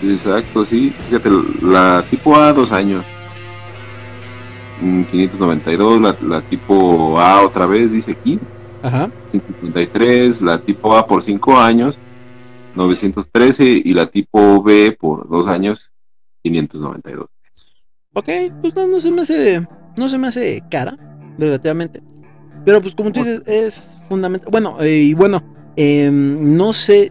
Exacto, sí. Fíjate, la tipo A, dos años. 592, la, la tipo A otra vez, dice aquí. Ajá. 553, la tipo A por cinco años, 913 y la tipo B por dos años, 592 Ok, pues no, se me hace, no se me hace cara, relativamente. Pero pues como tú dices, es fundamental. Bueno, eh, y bueno, em, no sé,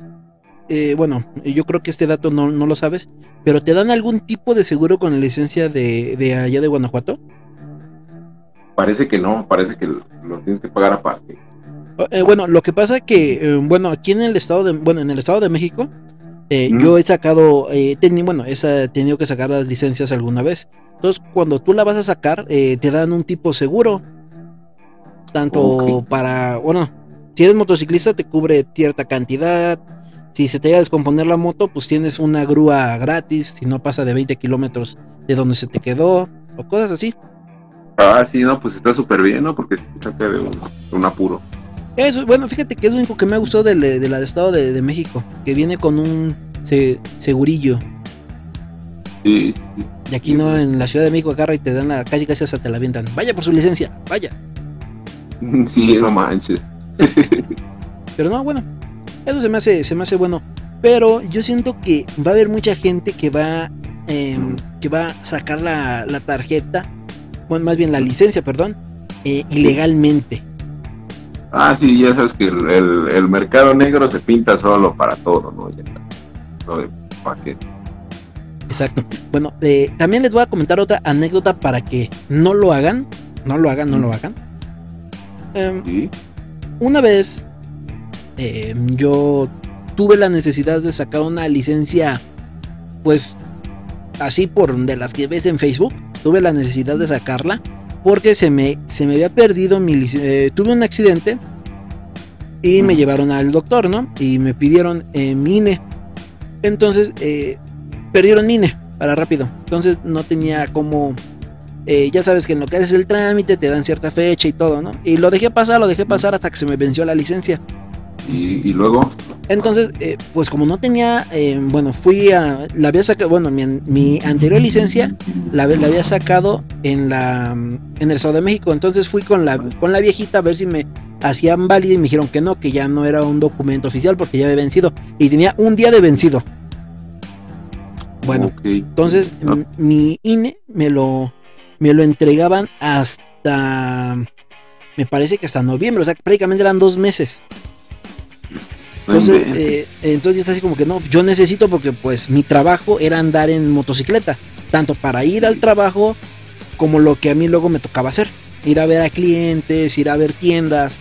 eh, bueno, yo creo que este dato no, lo sabes, pero ¿te dan algún tipo de seguro con la licencia de, de allá de Guanajuato? Parece que no, parece que lo tienes que pagar aparte. Eh, bueno, lo que pasa que, bueno, aquí en el estado de, bueno, en el estado de México, eh, yo he sacado, eh, bueno, he tenido que sacar las licencias alguna vez. Entonces, cuando tú la vas a sacar, eh, te dan un tipo seguro. Tanto para, bueno, si eres motociclista te cubre cierta cantidad. Si se te llega a descomponer la moto, pues tienes una grúa gratis. Si no pasa de 20 kilómetros de donde se te quedó. O cosas así. Ah, sí, no, pues está súper bien, ¿no? Porque se saca de un, apuro. Eso, bueno, fíjate que es lo único que me ha gustado de, de la de Estado de, México. Que viene con un segurillo. Sí, Y aquí no, en la Ciudad de México agarra y te dan la casi casi hasta te la avientan. Vaya por su licencia, vaya. [LAUGHS] Sí, no manches. [LAUGHS] Pero no, bueno, eso se me hace, se me hace bueno. Pero yo siento que va a haber mucha gente que va, em, que va a sacar la, tarjeta, bueno, más bien la licencia, perdón, eh, ilegalmente. Ah, sí, ya sabes que el, mercado negro se pinta solo para todo, ¿no? Ya está. de paquete. Exacto. Bueno, eh, también les voy a comentar otra anécdota para que no lo hagan. No lo hagan, no lo hagan. Em, una vez em, yo tuve la necesidad de sacar una licencia, pues así por de las que ves en Facebook. Tuve la necesidad de sacarla porque se me, se me había perdido mi. Eh, tuve un accidente y me llevaron al doctor, ¿no? Y me pidieron eh, mi INE. Entonces, eh, perdieron mi INE para rápido. Entonces no tenía como eh, ya sabes que en lo que haces el trámite te dan cierta fecha y todo, ¿no? Y lo dejé pasar, lo dejé pasar hasta que se me venció la licencia. ¿Y, luego? Entonces, eh, pues como no tenía, eh, bueno, fui a, la había sacado, bueno, mi, anterior licencia la, la, había sacado en la, en el Estado de México, entonces fui con la, con la viejita a ver si me hacían válida y me dijeron que no, que ya no era un documento oficial porque ya había vencido y tenía un día de vencido. Bueno, entonces ah. mi INE me lo, me lo entregaban hasta, me parece que hasta noviembre, o sea, prácticamente eran dos meses. Entonces, eh, entonces está así como que no, yo necesito porque pues mi trabajo era andar en motocicleta, tanto para ir al trabajo como lo que a mí luego me tocaba hacer, ir a ver a clientes, ir a ver tiendas.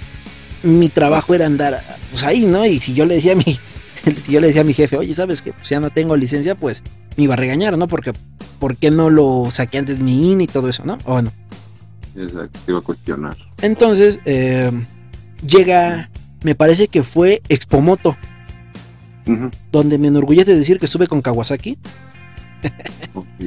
Mi trabajo era andar pues ahí, ¿no? Y si yo le decía a mi, [LAUGHS] si yo le decía a mi jefe, oye, ¿sabes que pues ya no tengo licencia, pues me iba a regañar, ¿no? Porque, ¿por qué no lo saqué antes mi IN y todo eso, ¿no? O bueno. Exacto, te iba a cuestionar. Entonces, eh, llega, me parece que fue Expomoto, donde me enorgullece decir que estuve con Kawasaki.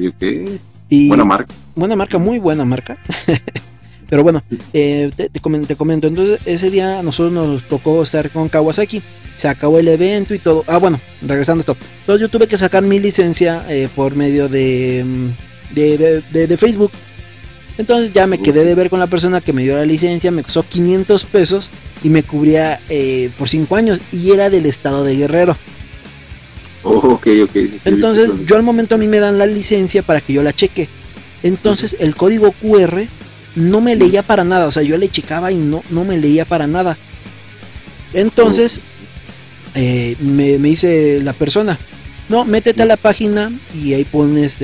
ok. buena marca. Buena marca, muy buena marca. [LAUGHS] Pero bueno, eh, te, te, comento, entonces ese día a nosotros nos tocó estar con Kawasaki se acabó el evento y todo. Ah, bueno, regresando a esto. Entonces yo tuve que sacar mi licencia eh, por medio de mm, de, de, Facebook. Entonces ya me quedé de ver con la persona que me dio la licencia, me costó 500 pesos y me cubría eh, por 5 años y era del estado de Guerrero. Oh, ok, ok. Entonces yo al momento a mí me dan la licencia para que yo la cheque. Entonces el código QR no me leía para nada, o sea, yo le checaba y no, no me leía para nada. Entonces eh, me, dice la persona, no, métete a la página y ahí pones,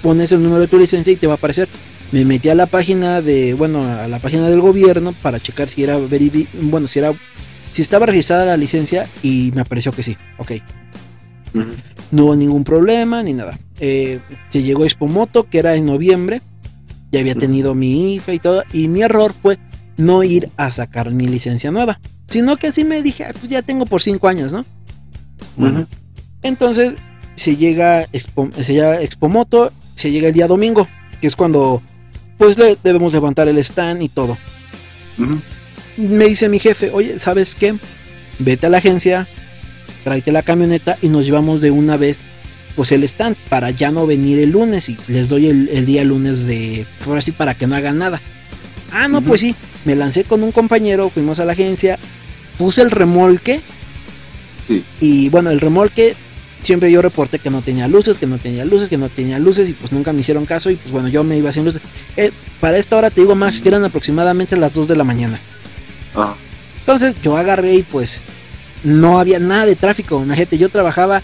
pones el número de tu licencia y te va a aparecer. Me metí a la página de, bueno, a la página del gobierno para checar si era, bueno, si era, si estaba registrada la licencia y me apareció que sí, ok. No hubo ningún problema ni nada. Eh, se llegó Expomoto, que era en noviembre. Ya había tenido mi IFE y todo. Y mi error fue no ir a sacar mi licencia nueva. Sino que así me dije, pues ya tengo por cinco años, ¿no? Bueno. Entonces se llega, Expo, se llega Expomoto, se llega el día domingo, que es cuando pues le debemos levantar el stand y todo. Me dice mi jefe, oye, ¿sabes qué? Vete a la agencia, tráete la camioneta y nos llevamos de una vez pues el stand para ya no venir el lunes y les doy el, día lunes de, por así para que no hagan nada. Ah, no, pues sí, me lancé con un compañero, fuimos a la agencia, puse el remolque. Y bueno, el remolque siempre yo reporté que no tenía luces, que no tenía luces, que no tenía luces y pues nunca me hicieron caso y pues bueno, yo me iba haciendo luces. Eh, para esta hora te digo, Max, que eran aproximadamente las 2 de la mañana. Ah. Entonces yo agarré y pues no había nada de tráfico. Imagínate, yo trabajaba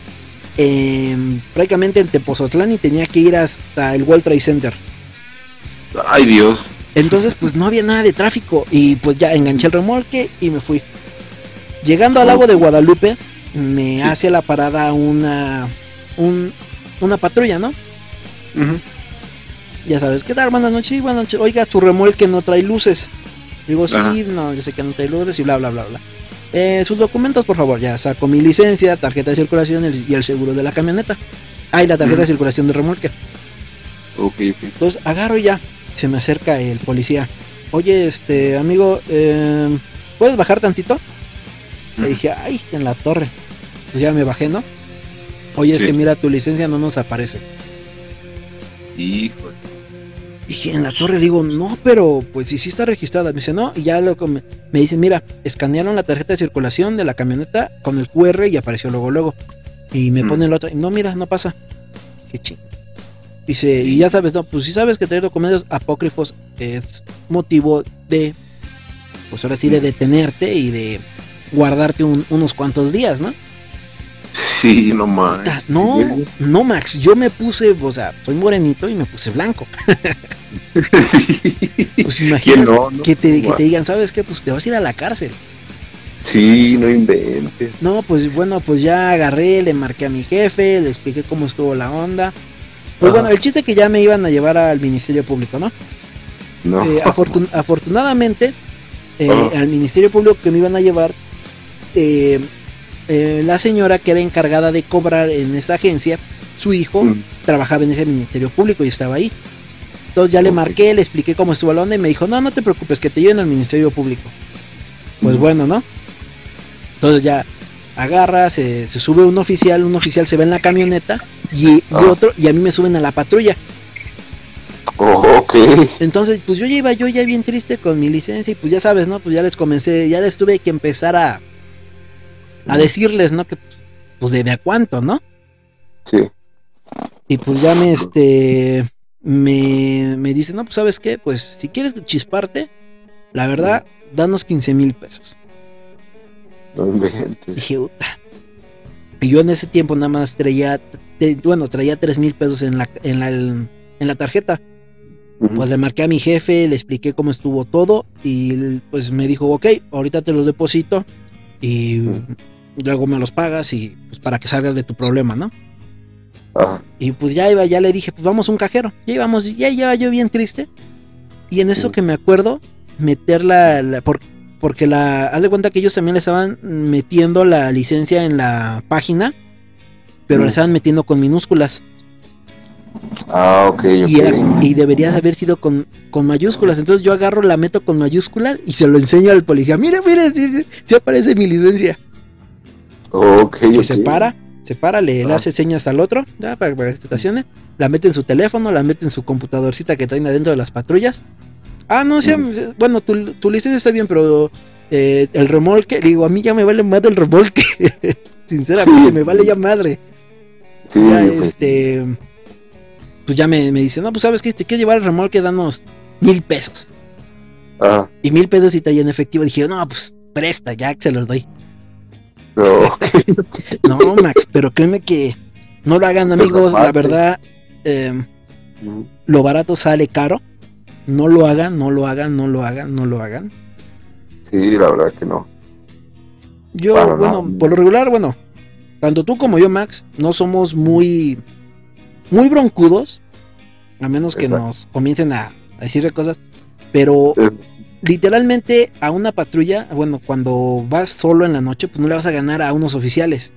prácticamente en Tepozotlán y tenía que ir hasta el World Trade Center. Ay Dios. Entonces, pues no había nada de tráfico. Y pues ya enganché el remolque y me fui. Llegando al lago de Guadalupe, me hace la parada una, una patrulla, ¿no? ya sabes, ¿qué tal? Buenas noches, buenas noches. Oiga, tu remolque no trae luces. Digo, sí, no, ya sé que no trae luces y bla, bla, bla, bla. Eh, sus documentos, por favor, ya saco mi licencia, tarjeta de circulación y el seguro de la camioneta. Ah, y la tarjeta de circulación de remolque. Ok, Entonces agarro y ya, se me acerca el policía. Oye, este, amigo, eh, ¿puedes bajar tantito? Le dije, ay, en la torre. Pues ya me bajé, ¿no? Oye, es que mira, tu licencia no nos aparece. Hijo. Dije, en la torre digo, no, pero pues si sí está registrada. Me dice, no, y ya lo, me, me dice, mira, escanearon la tarjeta de circulación de la camioneta con el QR y apareció luego, luego. Y me pone el otro, no, mira, no pasa. Qué ching. Dice, y ya sabes, no, pues si sabes que tener documentos apócrifos es motivo de, pues ahora sí, de detenerte y de guardarte unos cuantos días, ¿no? Sí, no Max. No, no Max, yo me puse, o sea, soy morenito y me puse blanco. [LAUGHS] Pues imagínate que, te, que te digan, ¿sabes qué? Pues te vas a ir a la cárcel. Sí, no inventes. No, pues bueno, pues ya agarré, le marqué a mi jefe, le expliqué cómo estuvo la onda. Pues bueno, el chiste que ya me iban a llevar al Ministerio Público, ¿no? No. Eh, afortunadamente, eh, al Ministerio Público que me iban a llevar, eh, la señora que era encargada de cobrar en esa agencia, su hijo mm. trabajaba en ese Ministerio Público y estaba ahí. Entonces ya le marqué, le expliqué cómo estuvo la onda y me dijo, no, no te preocupes, que te lleven al Ministerio Público. Pues mm. bueno, ¿no? Entonces ya agarra, se, sube un oficial, un oficial se ve en la camioneta y, ah. otro, y a mí me suben a la patrulla. Oh, ok. Entonces, pues yo ya iba yo ya bien triste con mi licencia y pues ya sabes, ¿no? Pues ya les comencé, ya les tuve que empezar a, a decirles, ¿no? Que pues de, de a cuánto, ¿no? Sí. Y pues ya me, este, me, me dice, no, pues sabes qué, pues si quieres chisparte, la verdad, danos 15 mil pesos. Dije, Y yo en ese tiempo nada más traía, bueno, traía tres mil pesos en la, en la, en la tarjeta. Pues le marqué a mi jefe, le expliqué cómo estuvo todo y pues me dijo, ok, ahorita te los deposito y luego me los pagas y pues para que salgas de tu problema, ¿no? Y pues ya iba, ya le dije, pues vamos a un cajero. Ya íbamos, ya iba yo bien triste. Y en eso que me acuerdo, meter la, la por, porque la, haz de cuenta que ellos también le estaban metiendo la licencia en la página, pero le estaban metiendo con minúsculas. Ah, ok, y, y debería haber sido con, con, mayúsculas. Entonces yo agarro, la meto con mayúsculas y se lo enseño al policía. Mire, mire, si aparece mi licencia. Ok, y se para, se para, le, ah. hace señas al otro, ya, para, para que se estacione. La mete en su teléfono, la mete en su computadorcita que traen adentro de las patrullas. Ah, no, sí, mm. bueno, tu, tu, licencia está bien, pero eh, el remolque, digo, a mí ya me vale más el remolque. [LAUGHS] Sinceramente, me vale ya madre. Sí, ya, este. Pues ya me, me dice, no, pues sabes que te quiero llevar el remolque, danos mil pesos. Ah. Y mil pesos y traía en efectivo. Dije, no, pues presta, ya se los doy. No. [LAUGHS] no, Max, pero créeme que no lo hagan, amigos. La verdad, em, lo barato sale caro. No lo hagan, no lo hagan, no lo hagan, no lo hagan. Sí, la verdad que no. Yo, bueno, por lo regular, bueno, tanto tú como yo, Max, no somos muy, muy broncudos, a menos que nos comiencen a, decirle cosas, pero literalmente a una patrulla, bueno, cuando vas solo en la noche, pues no le vas a ganar a unos oficiales.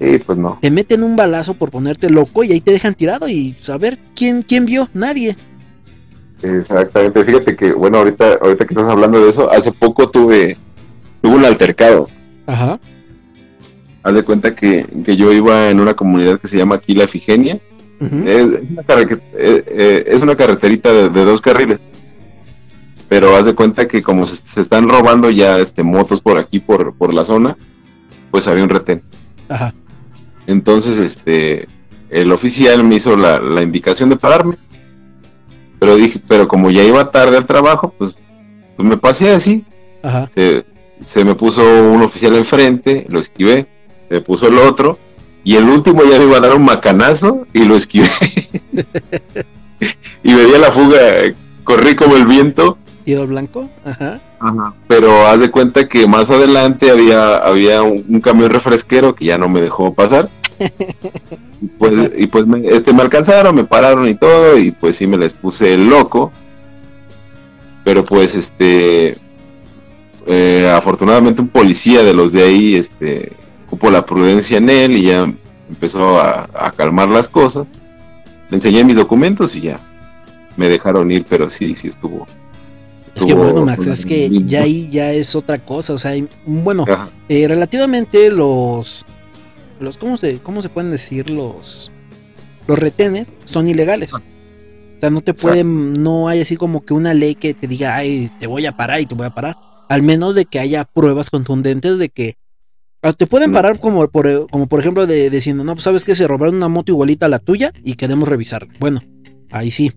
Sí, pues no. Te meten un balazo por ponerte loco y ahí te dejan tirado y saber pues, quién, quién vio, nadie. Exactamente, fíjate que, bueno, ahorita, ahorita que estás hablando de eso, hace poco tuve, tuve un altercado. Ajá. Haz de cuenta que, yo iba en una comunidad que se llama aquí La Efigenia. es, una eh, eh, es, una carreterita de, dos carriles. Pero haz de cuenta que como se, están robando ya este motos por aquí, por, por la zona, pues había un retén. Ajá. Entonces, este, el oficial me hizo la, la indicación de pararme pero dije, pero como ya iba tarde al trabajo, pues, pues me pasé así. Ajá. Se, me puso un oficial enfrente, lo esquivé, se puso el otro, y el último ya me iba a dar un macanazo y lo esquivé. [LAUGHS] y me di la fuga, corrí como el viento. ¿Tiro blanco? Ajá. Ajá. Pero haz de cuenta que más adelante había, había un, un camión refresquero que ya no me dejó pasar. [LAUGHS] Y pues, y pues me, este, me alcanzaron, me pararon y todo, y pues sí me les puse loco. Pero pues este, eh, afortunadamente un policía de los de ahí, este, ocupó la prudencia en él y ya empezó a, calmar las cosas. Le enseñé mis documentos y ya me dejaron ir, pero sí, sí estuvo. es que bueno, Max, es que ya ahí ya es otra cosa, o sea, bueno, eh, relativamente los, los ¿cómo se, cómo se pueden decir los, los retenes son ilegales. O sea, no te pueden, no hay así como que una ley que te diga, ay, te voy a parar y te voy a parar. Al menos de que haya pruebas contundentes de que te pueden parar como por, eh, como por ejemplo de, diciendo, no, pues sabes que se robaron una moto igualita a la tuya y queremos revisarla. Bueno, ahí sí.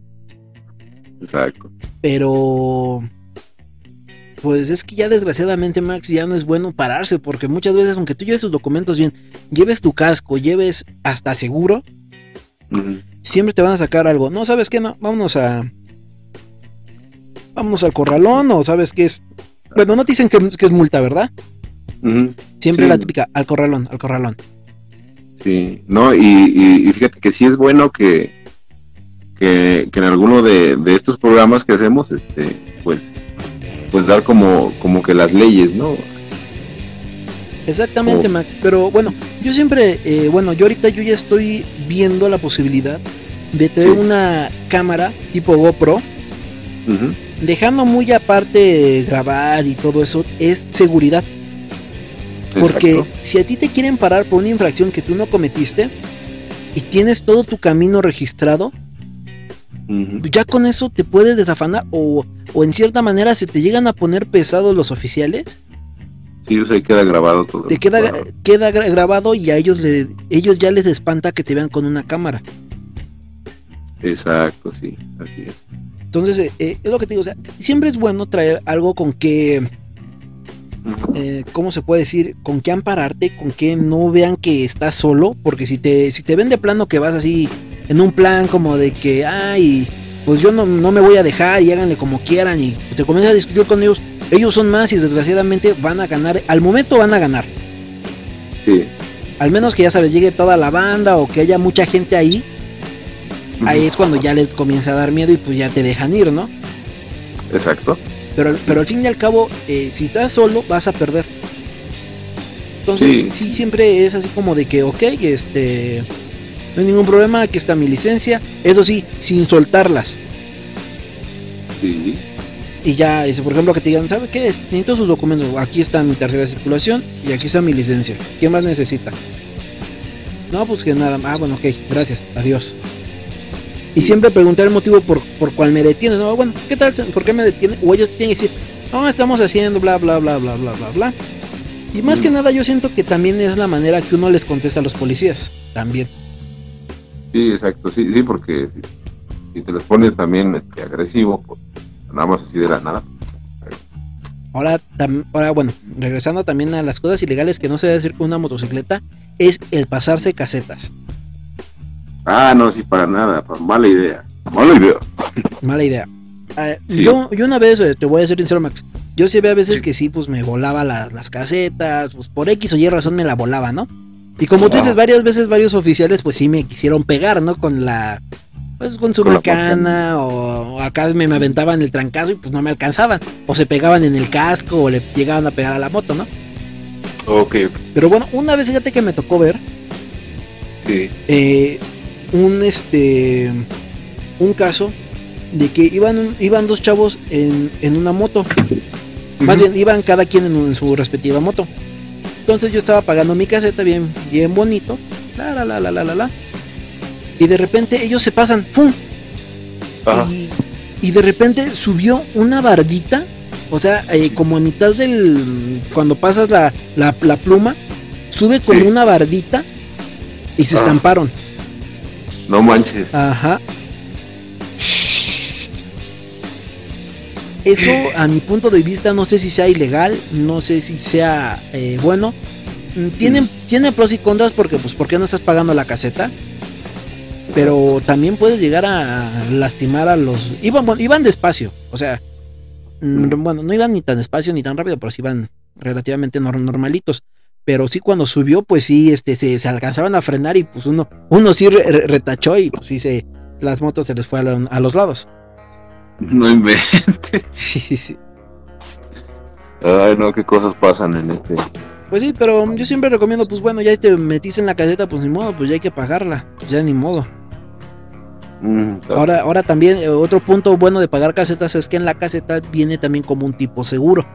Exacto. Pero... Pues es que ya desgraciadamente, Max, ya no es bueno pararse, porque muchas veces, aunque tú lleves tus documentos bien, lleves tu casco, lleves hasta seguro, siempre te van a sacar algo. No, ¿sabes qué? No, vámonos a... Vámonos al corralón, o sabes qué es... Bueno, no te dicen que, que es multa, ¿verdad? Siempre la típica, al corralón, al corralón. Sí, no, y, fíjate que sí es bueno que, que, en alguno de, estos programas que hacemos, este, pues, pues dar como, como que las leyes, ¿no? Exactamente, Max. Pero bueno, yo siempre, eh, bueno, yo ahorita yo ya estoy viendo la posibilidad de tener una cámara tipo GoPro. Dejando muy aparte grabar y todo eso, es seguridad. Porque si a ti te quieren parar por una infracción que tú no cometiste y tienes todo tu camino registrado, ya con eso te puedes desafanar o, en cierta manera se te llegan a poner pesados los oficiales. Sí, o sea, queda grabado todo. Te queda, queda grabado y a ellos, le, ellos ya les espanta que te vean con una cámara. Exacto, sí, así es. Entonces, eh, es lo que te digo, o sea, siempre es bueno traer algo con que eh, ¿cómo se puede decir? Con qué ampararte, con que no vean que estás solo, porque si te, si te ven de plano que vas así en un plan como de que, ay, pues yo no, me voy a dejar y háganle como quieran y te comienzas a discutir con ellos, ellos son más y desgraciadamente van a ganar, al momento van a ganar. Sí. Al menos que ya sabes, llegue toda la banda o que haya mucha gente ahí, ahí es cuando ya les comienza a dar miedo y pues ya te dejan ir, ¿no? Exacto. Pero, pero al fin y al cabo, eh, si estás solo, vas a perder. Entonces, sí. siempre es así como de que, ok, este, no hay ningún problema, aquí está mi licencia. Eso sí, sin soltarlas. Sí. Y ya, ese, por ejemplo, que te digan, ¿sabe qué? Necesito sus documentos. Aquí está mi tarjeta de circulación y aquí está mi licencia. ¿Qué más necesita? No, pues que nada. Ah, bueno, ok, gracias. Adiós. Y siempre preguntar el motivo por, por cuál me detiene. No, bueno, ¿qué tal? ¿Por qué me detiene? O ellos tienen que decir, no, estamos haciendo bla, bla, bla, bla, bla, bla, bla. Y más que mm. nada yo siento que también es la manera que uno les contesta a los policías. También. Sí, exacto. Sí, sí, porque si, te los pones también este, agresivo, pues, nada más así de la nada. Ahora, ahora, bueno, regresando también a las cosas ilegales que no se debe hacer con una motocicleta, es el pasarse casetas. Ah, no, sí, para nada, mala idea. Mala idea. [LAUGHS] Mala idea. Ah, yo, yo una vez, eh, te voy a ser sincero, Max. Yo sí veo a veces que sí, pues me volaba las, casetas, pues por X o Y razón me la volaba, ¿no? Y como tú dices, varias veces varios oficiales, pues sí me quisieron pegar, ¿no? Con la. Pues con su macana, o, acá me, me, aventaban el trancazo y pues no me alcanzaban. O se pegaban en el casco, o le llegaban a pegar a la moto, ¿no? Ok. Pero bueno, una vez fíjate que me tocó ver. Sí. Eh, un este un caso de que iban iban dos chavos en, en una moto. Más bien iban cada quien en, su respectiva moto. Entonces yo estaba pagando mi caseta bien bien bonito. La la la la la la Y de repente ellos se pasan, ¡pum! Y, y, de repente subió una barbita, o sea, eh, como a mitad del. Cuando pasas la, la, pluma, sube como una bardita y se estamparon. No manches. Ajá. Eso, a mi punto de vista, no sé si sea ilegal, no sé si sea eh, bueno. Mm, tienen, tiene pros y contras porque, pues, ¿por qué no estás pagando la caseta? Pero también puedes llegar a lastimar a los. Iban, iban despacio, o sea, mm, bueno, no iban ni tan despacio ni tan rápido, pero sí iban relativamente normalitos. Pero sí cuando subió, pues sí, este, se, alcanzaban a frenar y pues uno, uno sí retachó y pues sí se, las motos se les fue a, los lados. No invente. [LAUGHS] Sí, sí. Ay, no, qué cosas pasan en este. Pues sí, pero yo siempre recomiendo, pues bueno, ya te metiste en la caseta, pues ni modo, pues ya hay que pagarla, pues ya ni modo. Mm, ahora, ahora también, eh, otro punto bueno de pagar casetas es que en la caseta viene también como un tipo seguro.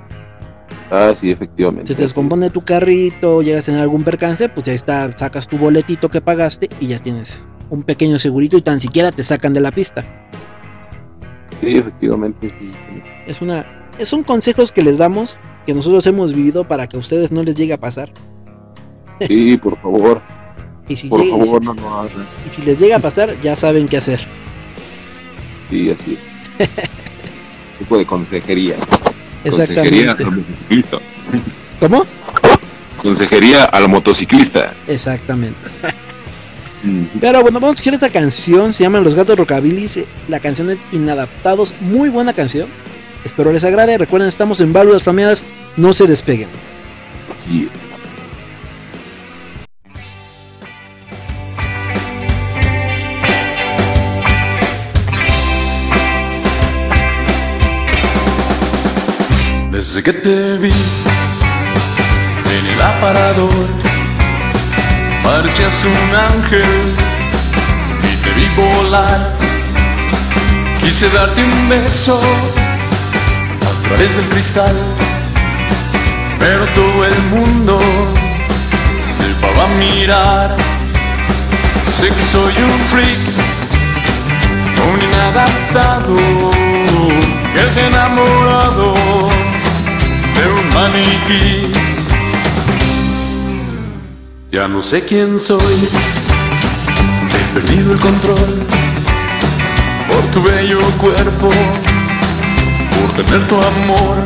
Ah, sí, efectivamente. Se te descompone tu carrito, llegas en algún percance, pues ya está, sacas tu boletito que pagaste y ya tienes un pequeño segurito y tan siquiera te sacan de la pista. Sí, efectivamente. Es una, son consejos que les damos que nosotros hemos vivido para que a ustedes no les llegue a pasar. Sí, por favor. y si por favor, no lo hagan. Y si les llega a pasar, ya saben qué hacer. Sí, así. [LAUGHS] tipo de consejería. Consejería motociclista. ¿Cómo? Consejería al motociclista. Exactamente. Pero bueno, vamos a escuchar esta canción, se llama Los Gatos Rockabilis, la canción es Inadaptados, muy buena canción. Espero les agrade, recuerden, estamos en válvulas flameadas, no se despeguen. Que te vi en el aparador, parecías un ángel y te vi volar. Quise darte un beso a través del cristal, pero todo el mundo se va a mirar. Sé que soy un freak, un inadaptado, que es enamorado de un maniquí. Ya no sé quién soy, he perdido el control por tu bello cuerpo, por tener tu amor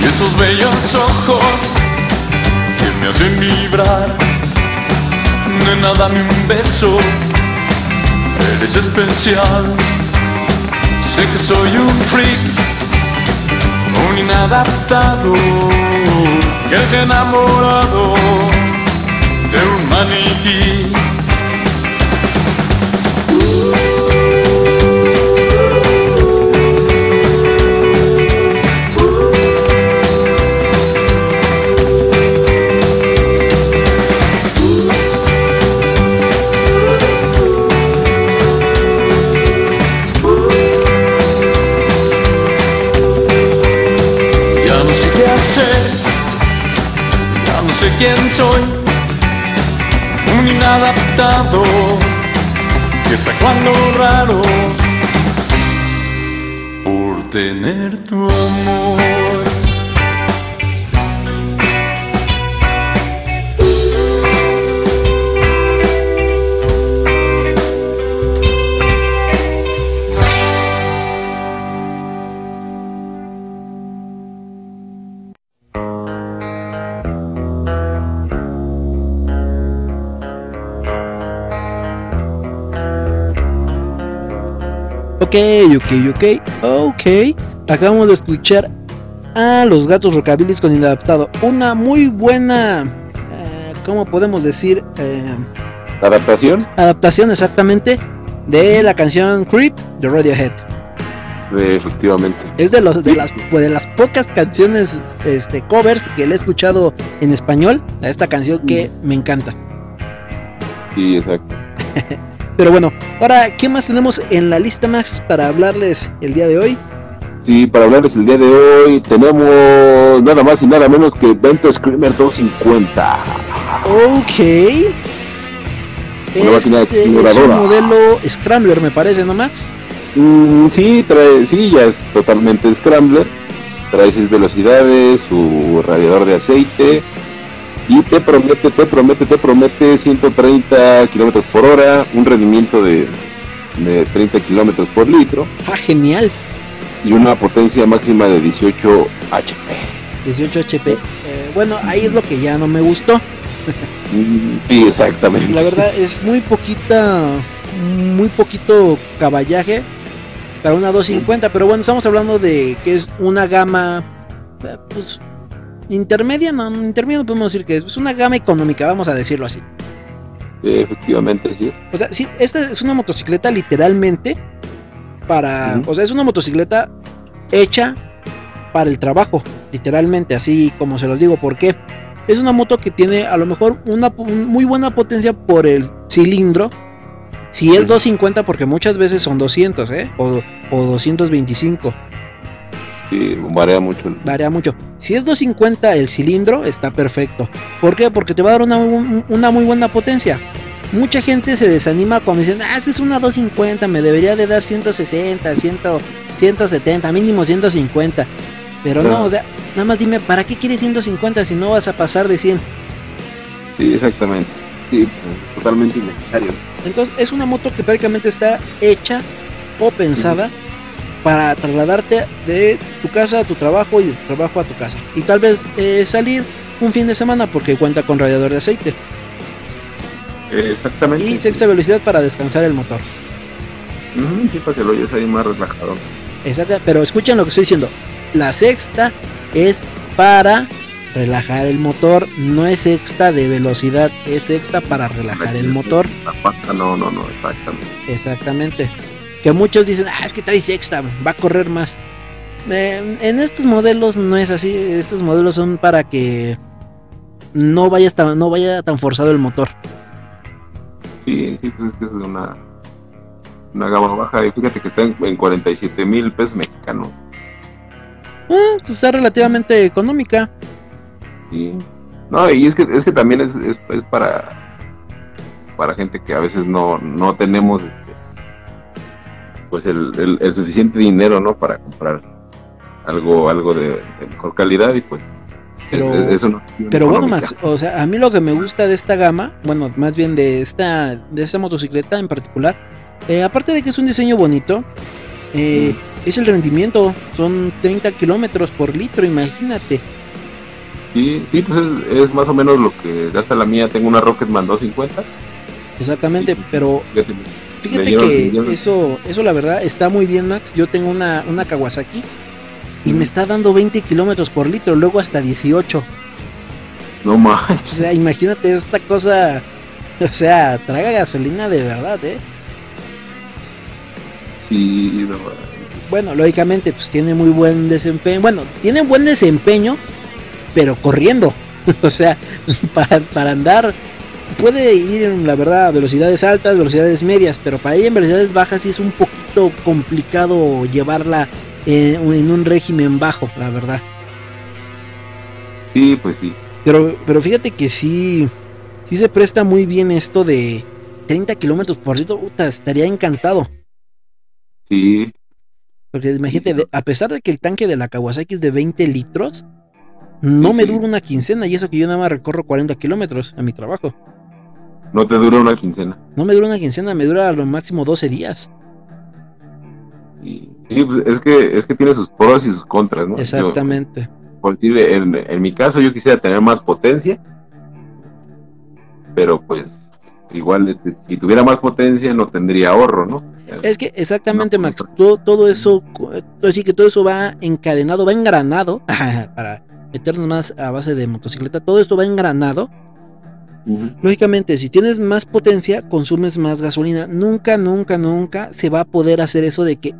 y esos bellos ojos que me hacen vibrar. De nada me un beso, eres especial. Sé que soy un freak inadaptado que ha enamorado de un maniquí. Quién soy, un inadaptado que está cuando raro por tener tu amor. Ok, ok, ok, ok. Acabamos de escuchar a los gatos rockabilis con inadaptado. Una muy buena, eh, ¿cómo podemos decir? Eh, ¿Adaptación? Adaptación, exactamente, de la canción Creep de Radiohead. efectivamente. Es de, los, de, las, de las pocas canciones este, covers que le he escuchado en español a esta canción que me encanta. Sí, exacto. [LAUGHS] Pero bueno, ahora, ¿qué más tenemos en la lista, Max, para hablarles el día de hoy? Sí, para hablarles el día de hoy tenemos nada más y nada menos que Vento Screamer 250. Ok. Este es un modelo Scrambler, me parece, ¿no, Max? Mm, sí, trae, sí, ya es totalmente Scrambler. Trae seis velocidades, su radiador de aceite, y te promete, te promete, te promete 130 kilómetros por hora, un rendimiento de, 30 kilómetros por litro. ¡Ah, genial! Y una potencia máxima de 18 HP. 18 HP. bueno, ahí es lo que ya no me gustó. Sí, exactamente. La verdad es muy poquita, muy poquito caballaje para una 250, pero bueno, estamos hablando de que es una gama, eh, pues intermedia, no, intermedia no podemos decir que es, es una gama económica, vamos a decirlo así. efectivamente, sí es. O sea, sí, esta es una motocicleta literalmente para, o sea, es una motocicleta hecha para el trabajo, literalmente, así como se los digo, ¿por qué? Es una moto que tiene a lo mejor una muy buena potencia por el cilindro. Si es 250, porque muchas veces son 200, ¿eh? O, o 225. Sí, varía mucho. Varía mucho. Si es 250 el cilindro, está perfecto. ¿Por qué? Porque te va a dar una, una muy buena potencia. Mucha gente se desanima cuando dicen, ah, es que es una 250, me debería de dar 160, 100, 170, mínimo 150. Pero no, o sea, nada más dime, ¿para qué quieres 150 si no vas a pasar de 100? Sí, exactamente. Sí, pues, es totalmente innecesario. Entonces, es una moto que prácticamente está hecha o pensada para trasladarte de tu casa a tu trabajo y de tu trabajo a tu casa. Y tal vez eh, salir un fin de semana porque cuenta con radiador de aceite. Exactamente. Y sexta velocidad para descansar el motor. sí, para que lo oyes ahí más relajado. Exacto, pero escuchen lo que estoy diciendo. La sexta es para relajar el motor, no es sexta de velocidad, es sexta para relajar el motor. no, no, no, exactamente. Exactamente. Que muchos dicen, ah, es que trae sexta, va a correr más. Eh, en estos modelos no es así, estos modelos son para que no vaya tan, no vaya tan forzado el motor. Sí, sí, pues es que es una, una gama baja y fíjate que está en, 47 mil pesos mexicanos. Ah, pues está relativamente económica. Sí. No, y es que, es que también es, es, para para gente que a veces no, no tenemos pues el, el, suficiente dinero, ¿no? Para comprar algo, algo de, mejor calidad y pues pero, eso pero bueno Max, o sea, a mí lo que me gusta de esta gama, bueno, más bien de esta, de esta motocicleta en particular, eh, aparte de que es un diseño bonito, eh, es el rendimiento, son 30 kilómetros por litro, imagínate. Sí, sí, pues es, más o menos lo que gasta la mía, tengo una Rocketman 250. Exactamente, pero Fíjate que eso, eso la verdad está muy bien, Max. Yo tengo una, una Kawasaki y me está dando 20 kilómetros por litro, luego hasta 18. No manches. O sea, imagínate esta cosa. [LAUGHS] O sea, traga gasolina de verdad, ¿eh? Sí, no, Bueno, lógicamente, pues tiene muy buen desempeño. Bueno, tiene buen desempeño, pero corriendo. [LAUGHS] o sea, [LAUGHS] para, para andar puede ir, en la verdad, a velocidades altas, velocidades medias, pero para ir en velocidades bajas sí es un poquito complicado llevarla en, un régimen bajo, la verdad. Sí, pues sí. Pero, pero fíjate que sí, sí se presta muy bien esto de 30 kilómetros por litro. estaría encantado. Sí. Porque imagínate, a pesar de que el tanque de la Kawasaki es de 20 litros, no me dura una quincena y eso que yo nada más recorro 40 kilómetros a mi trabajo. No te dura una quincena. No me dura una quincena, me dura a lo máximo 12 días. sí, pues, es que, es que tiene sus pros y sus contras, ¿no? Exactamente. por en, en mi caso yo quisiera tener más potencia, pero pues igual este, si tuviera más potencia no tendría ahorro, ¿no? Es que exactamente, Max, todo, todo eso, así que todo eso va encadenado, va engranado, [LAUGHS] para meternos más a base de motocicleta, todo esto va engranado Lógicamente, si tienes más potencia, consumes más gasolina. Nunca, nunca, nunca se va a poder hacer eso de que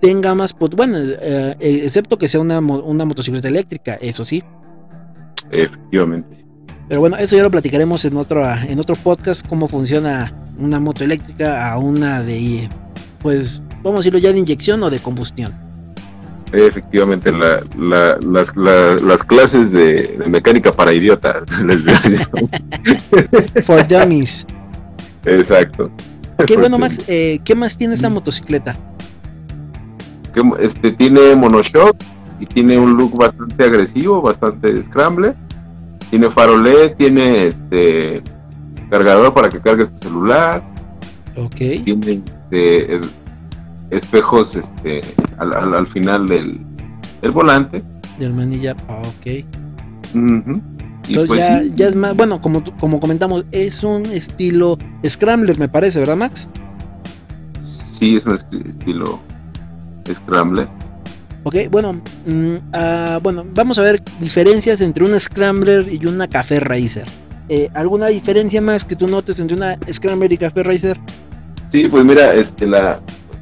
tenga más Bueno, eh, eh, excepto que sea una, una motocicleta eléctrica, eso sí. Efectivamente. Pero bueno, eso ya lo platicaremos en otro, en otro podcast, cómo funciona una moto eléctrica a una de, pues, vamos a decirlo ya de inyección o de combustión. Efectivamente, la, las, las, clases de, mecánica para idiotas. [LAUGHS] For dummies. Exacto. Ok, bueno, Max, eh, ¿qué más tiene esta motocicleta? Este tiene monoshock y tiene un look bastante agresivo, bastante scramble. Tiene farolé, tiene este cargador para que cargue tu celular. Ok. Tiene este, espejos este, al, al, final del, del, volante. Del manillar, ah, ok. Entonces pues ya, ya, es más, bueno, como, como comentamos, es un estilo Scrambler, me parece, ¿verdad, Max? Sí, es un estilo Scrambler. Ok, bueno, mm, ah, bueno, vamos a ver diferencias entre una Scrambler y una Café Racer. Eh, ¿Alguna diferencia más que tú notes entre una Scrambler y Café Racer? Sí, pues mira, este, la,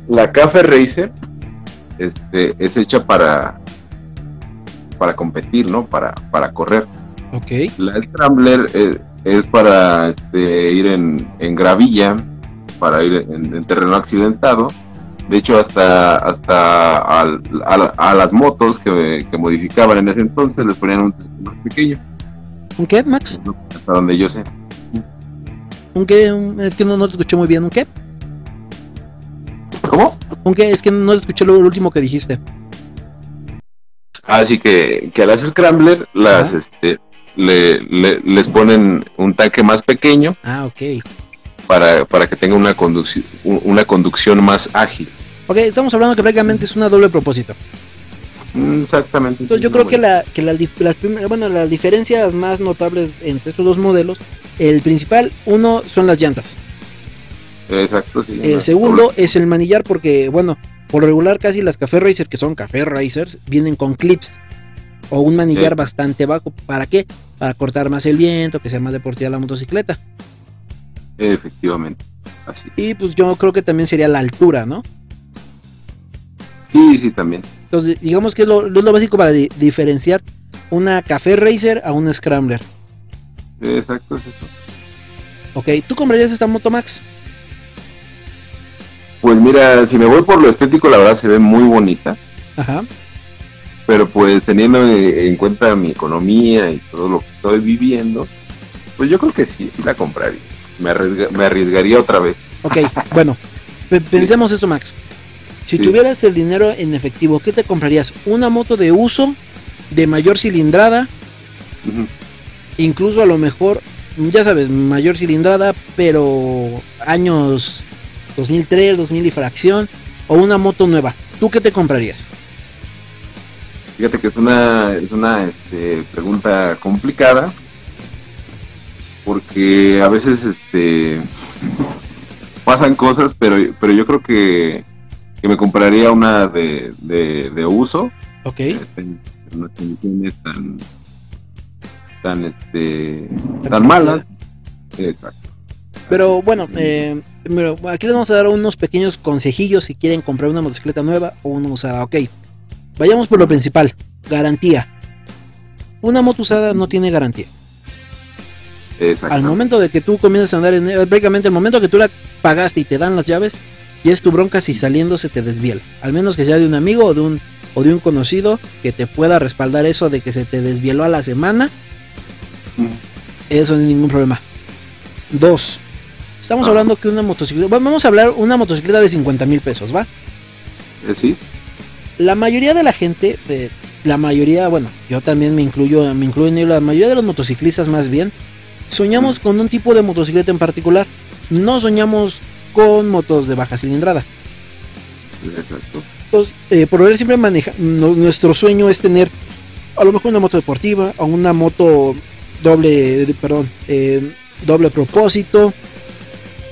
la Café Racer este, es hecha para, para competir, ¿no? Para, para correr. Ok. La Scrambler eh, es, para este, ir en, en, gravilla, para ir en terreno accidentado de hecho, hasta, hasta a, las motos que, modificaban en ese entonces les ponían un más pequeño. ¿Un qué, Max? Hasta donde yo sé. ¿Un qué? Es que no, no te escuché muy bien. ¿Un qué? ¿Cómo? ¿Un qué? Es que no escuché lo, último que dijiste. Así que, que a las Scrambler las, este, le, les ponen un tanque más pequeño. Ah, ok para, para que tenga una conducción, una conducción más ágil. Ok, estamos hablando que prácticamente es una doble propósito. Mm, exactamente. Entonces yo creo que, la, que las, bueno, las diferencias más notables entre estos dos modelos, el principal, uno son las llantas. Exacto, sí. El segundo es el manillar porque, bueno, por regular casi las Café Racer, que son Café Racers, vienen con clips o un manillar bastante bajo. ¿Para qué? Para cortar más el viento, que sea más deportiva la motocicleta. Efectivamente. Así. Y pues yo creo que también sería la altura, ¿no? Sí, sí, también. Entonces, digamos que es lo, lo básico para diferenciar una Café Racer a una Scrambler. Exacto, es eso. Ok, ¿tú comprarías esta moto Max? Pues mira, si me voy por lo estético, la verdad se ve muy bonita. Ajá. Pero pues teniendo en cuenta mi economía y todo lo que estoy viviendo, pues yo creo que sí, sí la compraría me, arriesgaría otra vez. Ok, [LAUGHS] bueno, pensemos esto, Max. Si tuvieras el dinero en efectivo, ¿qué te comprarías? ¿Una moto de uso, de mayor cilindrada? Incluso a lo mejor, ya sabes, mayor cilindrada, pero años 2003, 2000 y fracción, o una moto nueva. ¿Tú qué te comprarías? Fíjate que es una, es una este, pregunta complicada porque a veces este pasan cosas, pero, pero yo creo que, que me compraría una de, de, uso. Ok. Este, no condiciones tan, tan, este, tan malas. Exacto. Pero bueno, eh, aquí les vamos a dar unos pequeños consejillos si quieren comprar una motocicleta nueva o una usada. Ok, vayamos por lo principal, garantía. Una moto usada no tiene garantía. Al momento de que tú comienzas a andar en prácticamente el momento que tú la pagaste y te dan las llaves, y es tu bronca si saliendo se te desviela. Al menos que sea de un amigo o de un o de un conocido que te pueda respaldar eso de que se te desvieló a la semana. Eso no es ningún problema. Dos. Estamos hablando que una motocicleta. Vamos a hablar una motocicleta de 50 mil pesos, ¿va? Eh, sí. La mayoría de la gente, eh, la mayoría, bueno, yo también me incluyo, me incluyo en la mayoría de los motociclistas más bien, soñamos con un tipo de motocicleta en particular. No soñamos con motos de baja cilindrada. Entonces, eh, por ver siempre maneja, nuestro sueño es tener a lo mejor una moto deportiva o una moto doble, perdón, eh, doble propósito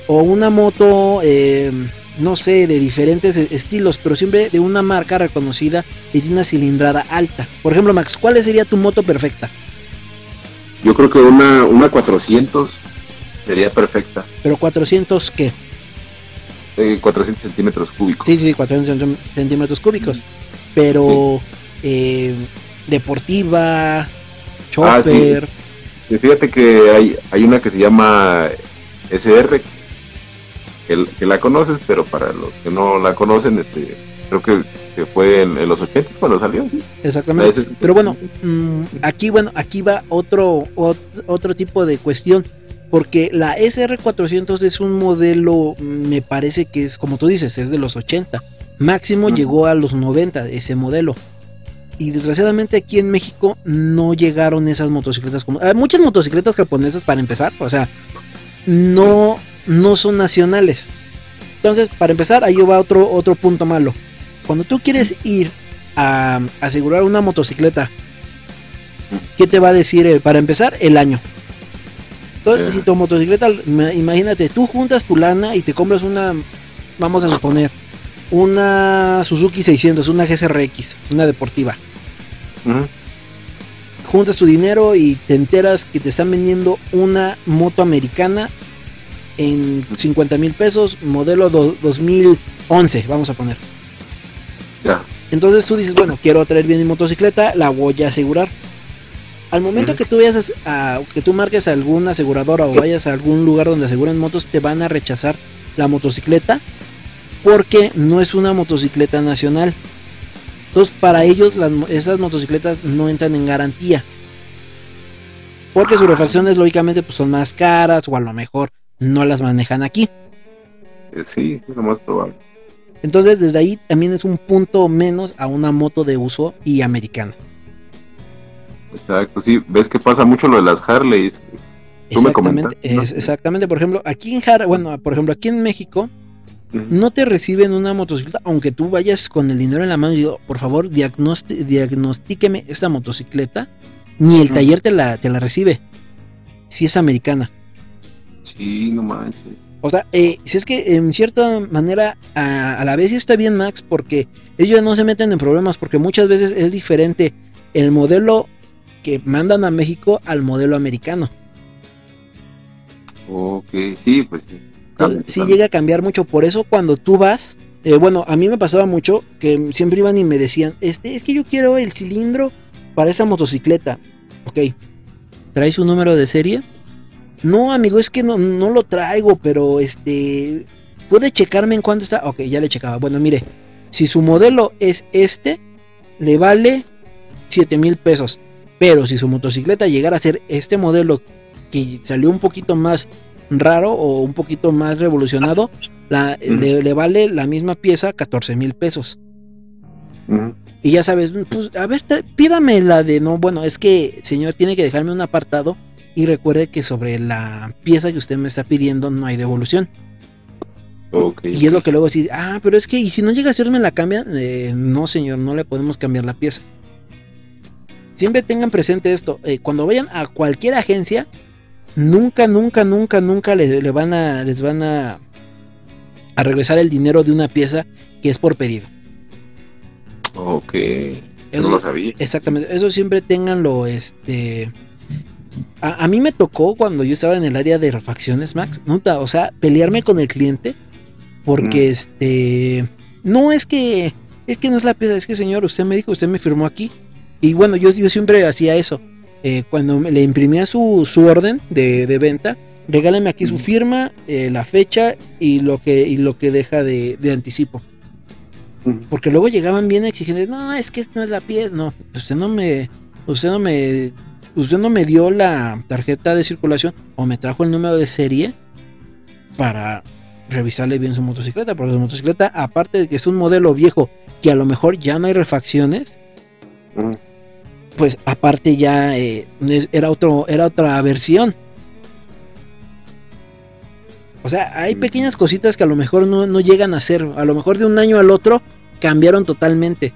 o una moto, eh, no sé, de diferentes estilos, pero siempre de una marca reconocida y de una cilindrada alta. Por ejemplo, Max, ¿cuál sería tu moto perfecta? Yo creo que una, una 400 sería perfecta. ¿Pero 400 qué? 400 eh, centímetros cúbicos. Sí, sí, 400 centímetros cúbicos. Pero eh, deportiva, chopper. Ah, Fíjate que hay, hay una que se llama SR, que, que, la conoces, pero para los que no la conocen, este, creo que que fue en, los 80 cuando salió, ¿sí? Exactamente. Pero bueno, mm, aquí bueno, aquí va otro, otro, tipo de cuestión. Porque la SR400 es un modelo, me parece que es, como tú dices, es de los 80. Máximo llegó a los 90 ese modelo. Y desgraciadamente aquí en México no llegaron esas motocicletas como... Hay muchas motocicletas japonesas para empezar, o sea, no, no son nacionales. Entonces, para empezar, ahí va otro, otro punto malo cuando tú quieres ir a asegurar una motocicleta, ¿qué te va a decir eh, para empezar? El año. Entonces, si tu motocicleta, imagínate, tú juntas tu lana y te compras una, vamos a suponer, una Suzuki 600, una GSRX, una deportiva. Juntas tu dinero y te enteras que te están vendiendo una moto americana en 50 mil pesos, modelo 2011, vamos a poner. Ya. Entonces tú dices, bueno, quiero traer bien mi motocicleta, la voy a asegurar. Al momento que tú vayas a, que tú marques a alguna aseguradora o vayas a algún lugar donde aseguren motos, te van a rechazar la motocicleta porque no es una motocicleta nacional. Entonces, para ellos esas motocicletas no entran en garantía. Porque sus refacciones lógicamente pues, son más caras o a lo mejor no las manejan aquí. Eh, sí, es lo más probable. Entonces, desde ahí también es un punto menos a una moto de uso y americana. Exacto, sí, ves que pasa mucho lo de las Harleys. exactamente, exactamente, por ejemplo, aquí en Har bueno, por ejemplo, aquí en México no te reciben una motocicleta, aunque tú vayas con el dinero en la mano y digo, por favor, diagnostíqueme esta motocicleta, ni el taller te la, te la recibe, si es americana. Sí, no manches. O sea, eh, si es que en cierta manera a, la vez está bien Max porque ellos no se meten en problemas porque muchas veces es diferente el modelo que mandan a México al modelo americano. Ok, sí, pues sí. Entonces, sí llega a cambiar mucho. Por eso cuando tú vas, eh, bueno, a mí me pasaba mucho que siempre iban y me decían, este, es que yo quiero el cilindro para esa motocicleta. Ok, ¿traes un número de serie? No, amigo, es que no, no lo traigo, pero este, ¿puede checarme en cuánto está? Ok, ya le checaba. Bueno, mire, si su modelo es este, le vale 7 mil pesos. Pero si su motocicleta llegara a ser este modelo que salió un poquito más raro o un poquito más revolucionado, la, le, vale la misma pieza 14 mil pesos. Y ya sabes, pues a ver, pídame la de no, bueno, es que señor tiene que dejarme un apartado y recuerde que sobre la pieza que usted me está pidiendo no hay devolución. y es lo que luego dice, ah, pero es que, ¿y si no llega a hacerme la cambia? Eh, no, señor, no le podemos cambiar la pieza. Siempre tengan presente esto, eh, cuando vayan a cualquier agencia, nunca, nunca, nunca, nunca les, van a, les van a, a regresar el dinero de una pieza que es por pedido. Ok. Eso, no lo sabía. Exactamente. Eso siempre tenganlo, este. A, mí me tocó cuando yo estaba en el área de refacciones, Max. Nota, o sea, pelearme con el cliente. Porque este. No es que. Es que no es la pieza, es que señor, usted me dijo, usted me firmó aquí. Y bueno, yo, yo siempre hacía eso. Eh, cuando le imprimía su, orden de, venta, regálame aquí su firma, eh, la fecha y lo que, y lo que deja de, anticipo. Porque luego llegaban bien exigentes, no, es que no es la pieza, no, usted no me, usted no me, usted no me dio la tarjeta de circulación o me trajo el número de serie para revisarle bien su motocicleta, porque su motocicleta, aparte de que es un modelo viejo que a lo mejor ya no hay refacciones, pues aparte ya eh, era, otro, era otra versión. O sea, hay pequeñas cositas que a lo mejor no, llegan a ser. A lo mejor de un año al otro cambiaron totalmente.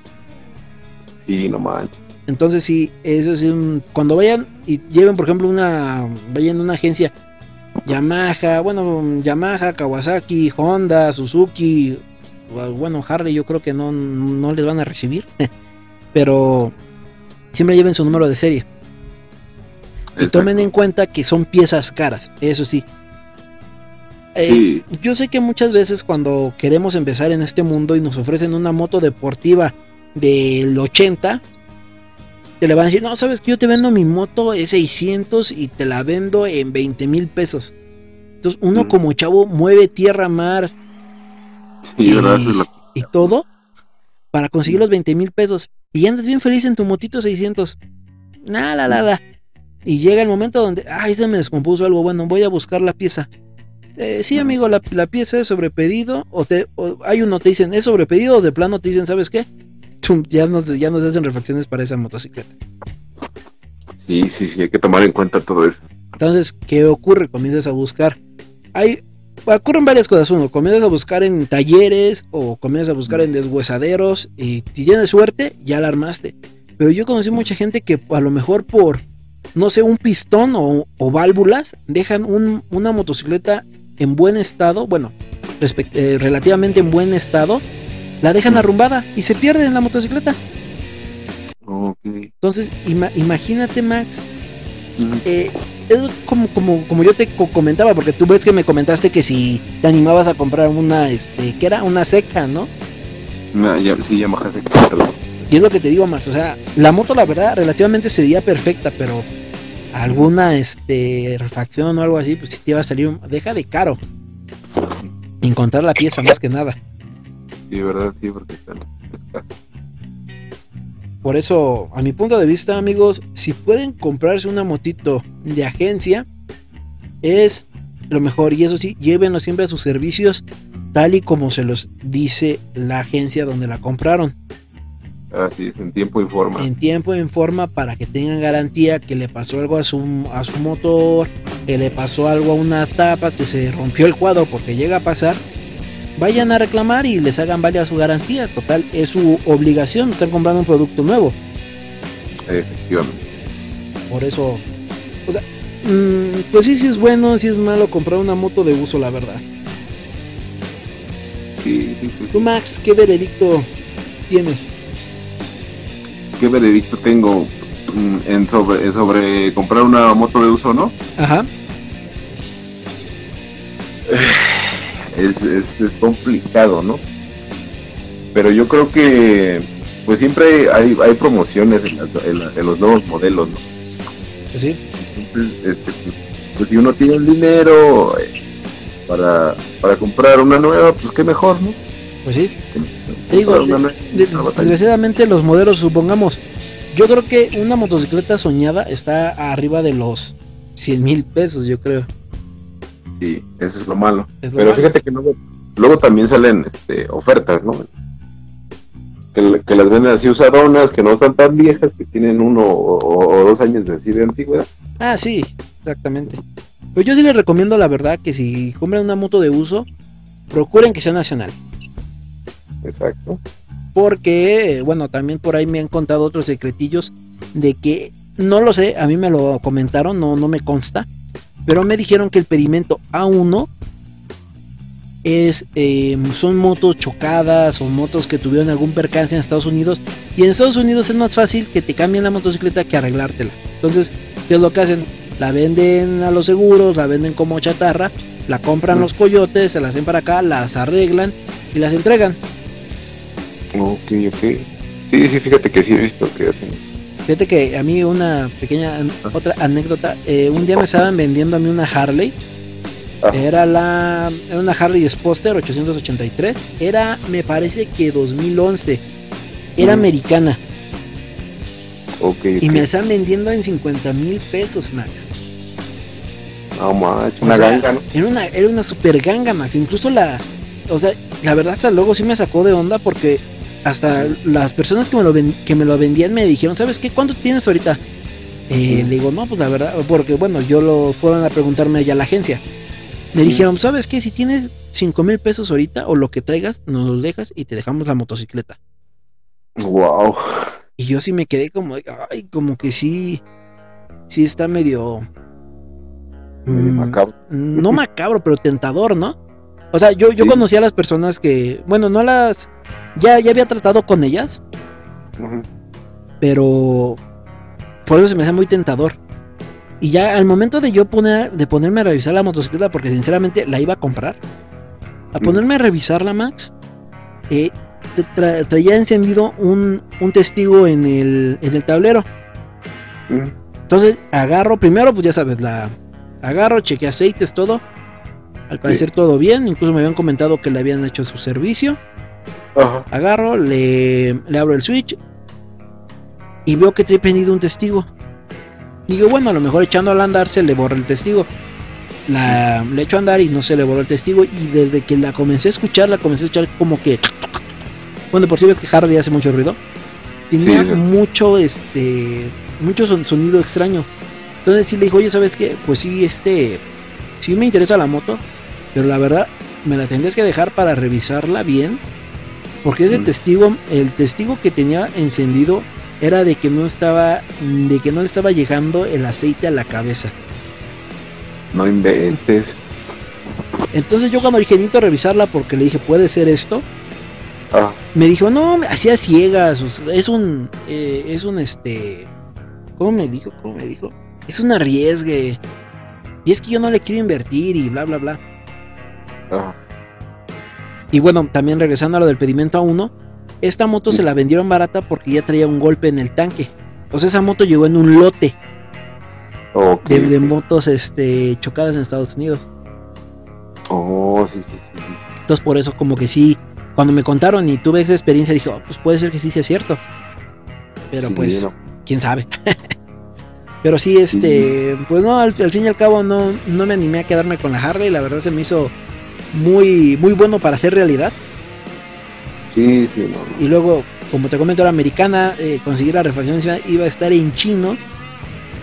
Sí, no manches. Entonces sí, eso es un... Cuando vayan y lleven, por ejemplo, una... Vayan a una agencia Yamaha, bueno, Yamaha, Kawasaki, Honda, Suzuki, bueno, Harley yo creo que no, no les van a recibir. [LAUGHS] Pero siempre lleven su número de serie. Y tomen en cuenta que son piezas caras, eso eh, sí. Yo sé que muchas veces cuando queremos empezar en este mundo y nos ofrecen una moto deportiva del 80, te le van a decir, no, sabes que yo te vendo mi moto e 600 y te la vendo en 20 mil pesos. Entonces uno mm. como chavo mueve tierra, mar y, y todo para conseguir los 20 mil pesos y andas bien feliz en tu motito 600. Nada, la, la, Y llega el momento donde, ay, se me descompuso algo, bueno, voy a buscar la pieza. Eh, sí, amigo, la, pieza es sobrepedido, o, te, hay uno te dicen, es sobrepedido, o de plano te dicen, ¿sabes qué? Ya nos, ya nos hacen refacciones para esa motocicleta. Sí, sí, sí, hay que tomar en cuenta todo eso. Entonces, ¿qué ocurre? Comienzas a buscar. Hay, ocurren varias cosas. Uno, comienzas a buscar en talleres o comienzas a buscar en deshuesaderos y si tienes suerte, ya la armaste. Pero yo conocí mucha gente que a lo mejor por, no sé, un pistón o, válvulas, dejan una motocicleta en buen estado, bueno, eh, relativamente en buen estado, la dejan arrumbada y se pierde en la motocicleta. Entonces, imagínate, Max. Eh, es como, como, como yo te comentaba, porque tú ves que me comentaste que si te animabas a comprar una, este, que era una seca, ¿no? ya, sí, Yamaha seca. Y es lo que te digo, Max. O sea, la moto, la verdad, relativamente sería perfecta, pero alguna este refacción o algo así, pues si te iba a salir, deja de caro. Encontrar la pieza más que nada. Sí, verdad, sí, porque están Por eso, a mi punto de vista, amigos, si pueden comprarse una motito de agencia, es lo mejor. Y eso sí, llévenlo siempre a sus servicios, tal y como se los dice la agencia donde la compraron. Así es, en tiempo y forma. En tiempo y en forma para que tengan garantía que le pasó algo a su, a su motor, que le pasó algo a unas tapas, que se rompió el cuadro porque llega a pasar. Vayan a reclamar y les hagan valer su garantía. Total, es su obligación, están comprando un producto nuevo. Efectivamente. Por eso, o sea, mm, pues sí, sí es bueno, sí es malo comprar una moto de uso, la verdad. Sí, sí, Tú, Max, ¿qué veredicto tienes? qué veredicto tengo mm, en sobre, sobre comprar una moto de uso, ¿no? Ajá. Es, es, complicado, ¿no? Pero yo creo que pues siempre hay, hay promociones en, los nuevos modelos, ¿no? Pues sí. Este, pues si uno tiene el dinero eh, para, para comprar una nueva, pues qué mejor, ¿no? Pues sí. digo, desgraciadamente los modelos, supongamos, yo creo que una motocicleta soñada está arriba de los 100 mil pesos, yo creo. Sí, eso es lo malo. Pero fíjate que luego, también salen este, ofertas, ¿no? Que, las venden así usadonas, que no están tan viejas, que tienen uno o, dos años de así de antigüedad. Ah, sí, exactamente. Pues yo sí les recomiendo la verdad que si compran una moto de uso, procuren que sea nacional. Exacto. Porque, bueno, también por ahí me han contado otros secretillos de que, no lo sé, a mí me lo comentaron, no, no me consta, pero me dijeron que el pedimento A1 es, em, son motos chocadas o motos que tuvieron algún percance en Estados Unidos. Y en Estados Unidos es más fácil que te cambien la motocicleta que arreglártela. Entonces, ¿qué es lo que hacen? La venden a los seguros, la venden como chatarra, la compran los coyotes, se la hacen para acá, las arreglan y las entregan. Ok, ok. Sí, sí, fíjate que sí he visto que hacen. Fíjate que a mí una pequeña, otra anécdota, eh, un día me estaban vendiendo a mí una Harley. Ah. Era la era una Harley Sposter 883. Era, me parece que 2011. Era mm. americana. Okay, Y me estaban vendiendo en 50 mil pesos, Max. No, Max, una ganga, ¿no? Era una, era una super ganga, Max. Incluso la, o sea, la verdad hasta luego sí me sacó de onda porque hasta las personas que me lo, que me lo vendían me dijeron, ¿sabes qué? ¿Cuánto tienes ahorita? Eh, le digo, no, pues la verdad, porque bueno, yo lo fueron a preguntarme allá a la agencia. Me dijeron, ¿sabes qué? Si tienes 5 mil pesos ahorita o lo que traigas, nos lo dejas y te dejamos la motocicleta. Wow. Y yo sí me quedé como, ay, como que sí, sí está medio... macabro. Mm, no [LAUGHS] macabro, pero tentador, ¿no? O sea, yo, yo conocí a las personas que, bueno, no las ya, ya había tratado con ellas. Pero por eso se me hace muy tentador. Y ya al momento de yo poner, de ponerme a revisar la motocicleta, porque sinceramente la iba a comprar, a ponerme a revisarla, Max, eh, traía encendido un, un, testigo en el, en el tablero. Entonces agarro, primero, pues ya sabes, la agarro, cheque aceites, todo. Al parecer todo bien, incluso me habían comentado que le habían hecho su servicio. Agarro, le, le abro el switch y veo que trae prendido un testigo. Digo, bueno, a lo mejor echando al andar se le borra el testigo. La, le echo a andar y no se le borró el testigo. Y desde que la comencé a escuchar, la comencé a escuchar como que. Bueno, por si ves que Hardy hace mucho ruido. Tenía mucho, este. Mucho sonido extraño. Entonces sí le dijo, oye, ¿sabes qué? Pues sí, este. Sí me interesa la moto. Pero la verdad, me la tendrías que dejar para revisarla bien porque ese mm. testigo, el testigo que tenía encendido era de que no estaba, de que no le estaba llegando el aceite a la cabeza. No inventes. Entonces yo cuando dije, necesito revisarla porque le dije, ¿puede ser esto? Ah. me dijo, no, hacía ciegas, es un, eh, es un, este, ¿cómo me dijo? ¿Cómo me dijo? Es un arriesgue. Y es que yo no le quiero invertir y bla, bla, bla. Y bueno, también regresando a lo del pedimento a uno, esta moto se la vendieron barata porque ya traía un golpe en el tanque. O sea, esa moto llegó en un lote de, motos este, chocadas en Estados Unidos. Oh, sí, sí, sí. Entonces por eso como que sí, cuando me contaron y tuve esa experiencia dije, oh, pues puede ser que sí sea cierto. Pero pues, quién sabe. [LAUGHS] Pero sí, este, pues no, al, fin y al cabo no, no me animé a quedarme con la Harley, la verdad se me hizo muy, muy bueno para hacer realidad. Sí, sí, no. Y luego, como te comento, la americana, eh, conseguir la refacción iba a estar en chino.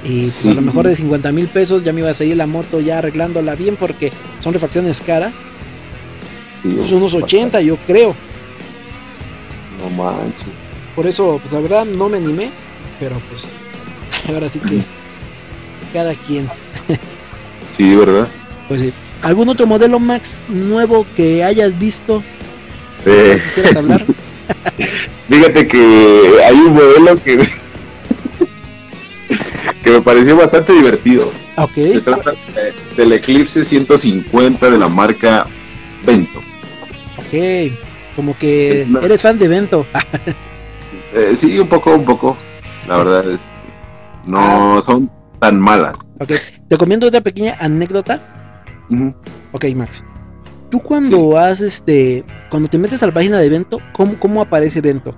Y pues, a lo mejor de 50 mil pesos ya me iba a seguir la moto ya arreglándola bien porque son refacciones caras. pues unos 80 yo creo. No manches. Por eso, pues la verdad no me animé, pero pues Ahora sí que [LAUGHS] cada quien. Sí, ¿verdad? Pues sí. ¿Algún otro modelo Max nuevo que hayas visto? Eh, ¿Quisieras hablar? [LAUGHS] Fíjate que hay un modelo que [LAUGHS] que me pareció bastante divertido. Ok. Se trata del Eclipse 150 de la marca Vento. Ok. Como que eres fan de Vento. [LAUGHS] eh, sí, un poco, un poco. La verdad es no ah. son tan malas. Ok, te comiendo otra pequeña anécdota. Ok, Max. Tú cuando haces este, cuando te metes a la página de Vento, ¿cómo, cómo aparece Vento?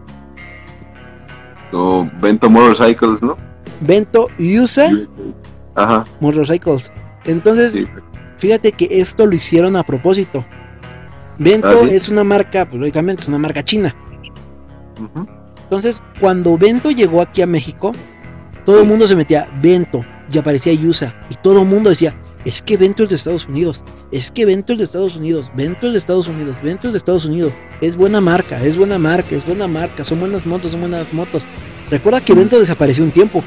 Vento Motorcycles, ¿no? Vento USA Ajá. Motorcycles. Entonces, fíjate que esto lo hicieron a propósito. Vento ah, es una marca, pues lógicamente es una marca china. Entonces, cuando Vento llegó aquí a México, todo el mundo se metía Vento y aparecía Yusa. Y todo el mundo decía, es que Vento es de Estados Unidos, es que Vento es de Estados Unidos, Vento es de Estados Unidos, Vento es de Estados Unidos. Es buena marca, es buena marca, es buena marca, son buenas motos, son buenas motos. Recuerda que Vento desapareció un tiempo.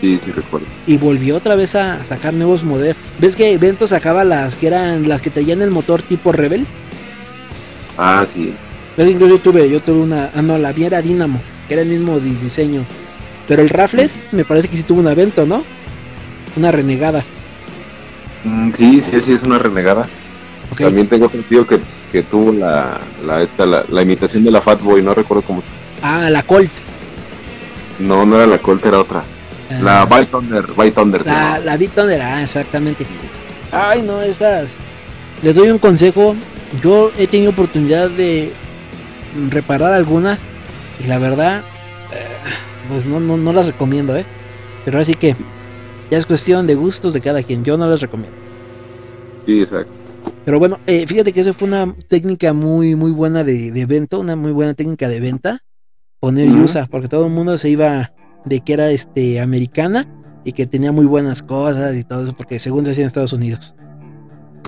Sí, sí recuerdo. Y volvió otra vez a sacar nuevos modelos. ¿Ves que Vento sacaba las que eran las que traían el motor tipo Rebel? Ah, sí. Pues incluso yo tuve, yo tuve una, ah no, la Viera Dynamo, que era el mismo diseño. Pero el Raffles me parece que sí tuvo un evento, ¿no? Una renegada. Mm, sí, sí, sí, es una renegada. También tengo sentido que, que tuvo la, la, esta, la, imitación de la Fatboy, no recuerdo cómo. Ah, la Colt. No, no era la Colt, era otra. la By Thunder, By Thunder. La, la Thunder, ah, exactamente. Ay, no, estas. Les doy un consejo. Yo he tenido oportunidad de reparar algunas y la verdad pues no, no, no las recomiendo, ¿eh? Pero así que ya es cuestión de gustos de cada quien. Yo no las recomiendo. Sí, exacto. Pero bueno, eh, fíjate que esa fue una técnica muy, muy buena de, de venta, una muy buena técnica de venta. Poner USA, porque todo el mundo se iba de que era este americana y que tenía muy buenas cosas y todo eso, porque según decía en Estados Unidos.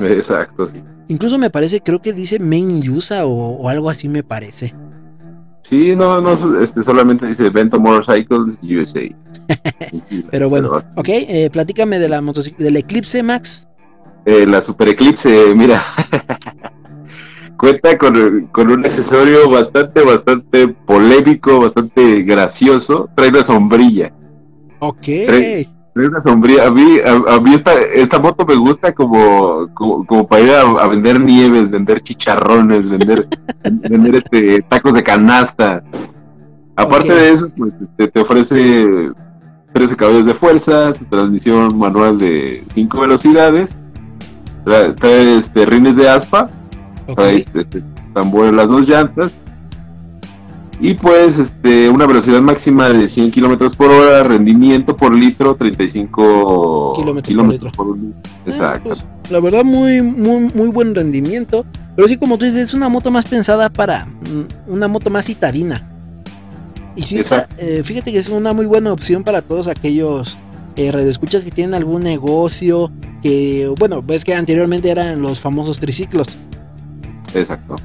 Exacto, sí. Incluso me parece, creo que dice Main USA o, o algo así me parece. Sí, no, no, este, solamente dice Vento Motorcycles USA. [LAUGHS] Pero bueno, ok, eh, platícame de la motocicleta, del Eclipse, Max. Eh, la Super Eclipse, mira, [LAUGHS] cuenta con, con, un accesorio bastante, bastante polémico, bastante gracioso. Trae una sombrilla. Ok una sombría. A mí, a, mí esta, esta moto me gusta como, como, para ir a, vender nieves, vender chicharrones, vender, [LAUGHS] vender este, tacos de canasta. Aparte de eso, pues te, te ofrece 13 caballos de fuerza, transmisión manual de 5 velocidades, trae, este, rines de aspa, trae este, tambor en las dos llantas y pues este, una velocidad máxima de 100 kilómetros por hora, rendimiento por litro 35 kilómetros por litro. Eh, Exacto. Pues, la verdad, muy, muy, muy buen rendimiento. Pero sí, como tú dices, es una moto más pensada para mm, una moto más citadina. Y sí, eh, fíjate que es una muy buena opción para todos aquellos eh, redescuchas que tienen algún negocio. Que, bueno, ves que anteriormente eran los famosos triciclos. Exacto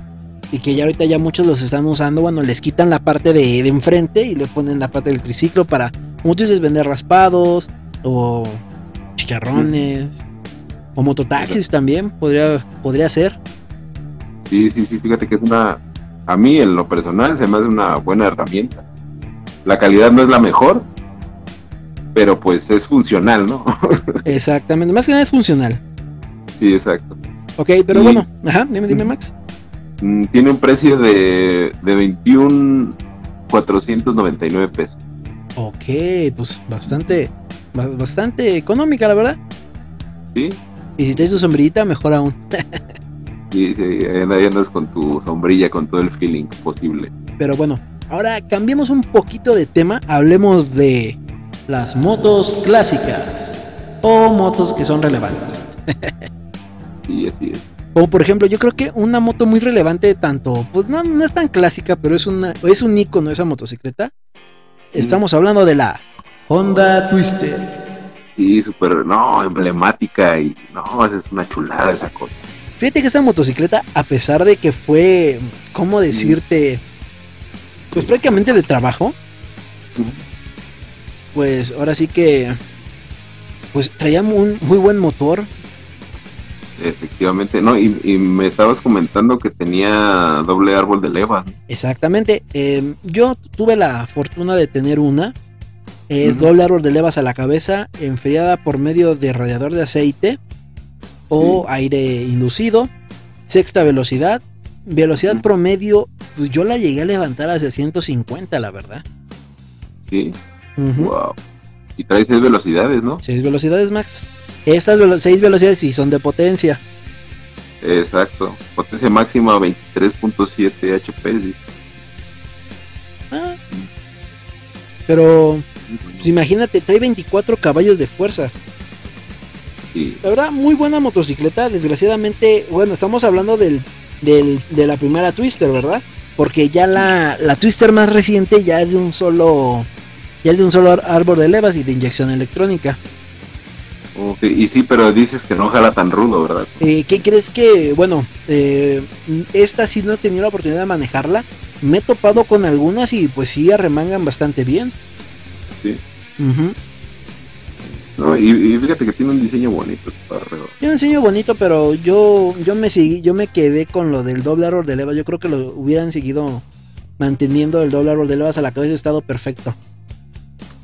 y que ya ahorita ya muchos los están usando, bueno, les quitan la parte de, enfrente y le ponen la parte del triciclo para, como tú dices, vender raspados o chicharrones o mototaxis también, podría, podría ser. Sí, sí, sí, fíjate que es una, a mí en lo personal se me hace una buena herramienta. La calidad no es la mejor, pero pues es funcional, ¿no? [LAUGHS] Exactamente, más que nada es funcional. Sí, exacto. Ok, pero bueno, ajá, dime, dime Max. Mm, tiene un precio de, de 21 499 pesos. Ok, pues bastante, bastante económica, la verdad. Sí. Y si tienes tu sombrillita, mejor aún. [LAUGHS] sí, sí, ahí andas con tu sombrilla, con todo el feeling posible. Pero bueno, ahora cambiemos un poquito de tema, hablemos de las motos clásicas o motos que son relevantes. [LAUGHS] sí, así es. O por ejemplo, yo creo que una moto muy relevante tanto, pues no, no es tan clásica, pero es una es un icono esa motocicleta. Estamos hablando de la Honda Twister. Sí, súper, no, emblemática y no, es una chulada esa cosa. Fíjate que esta motocicleta, a pesar de que fue, ¿cómo decirte? Pues prácticamente de trabajo. Pues ahora sí que, pues traía un muy buen motor, Efectivamente, no, y, me estabas comentando que tenía doble árbol de levas. Exactamente, em, yo tuve la fortuna de tener una, doble árbol de levas a la cabeza, enfriada por medio de radiador de aceite o aire inducido, sexta velocidad, velocidad promedio, pues yo la llegué a levantar hacia 150, la verdad. Sí, wow. Y trae seis velocidades, ¿no? Seis velocidades, Max. Estas seis velocidades sí son de potencia. Exacto. Potencia máxima 23.7 HP. Ah. Pero, pues imagínate, trae 24 caballos de fuerza. Sí. La verdad, muy buena motocicleta. Desgraciadamente, bueno, estamos hablando del, del, de la primera Twister, ¿verdad? Porque ya la, la Twister más reciente ya es de un solo. Ya es de un solo árbol de levas y de inyección electrónica y sí, pero dices que no jala tan rudo, ¿verdad? Eh, ¿Qué crees que, bueno, eh, esta sí no he tenido la oportunidad de manejarla. Me he topado con algunas y pues sí arremangan bastante bien. Sí. No, y, fíjate que tiene un diseño bonito. Tiene un diseño bonito, pero yo yo me seguí, yo me quedé con lo del doble árbol de levas. Yo creo que lo hubieran seguido manteniendo el doble árbol de levas a la cabeza estado perfecto.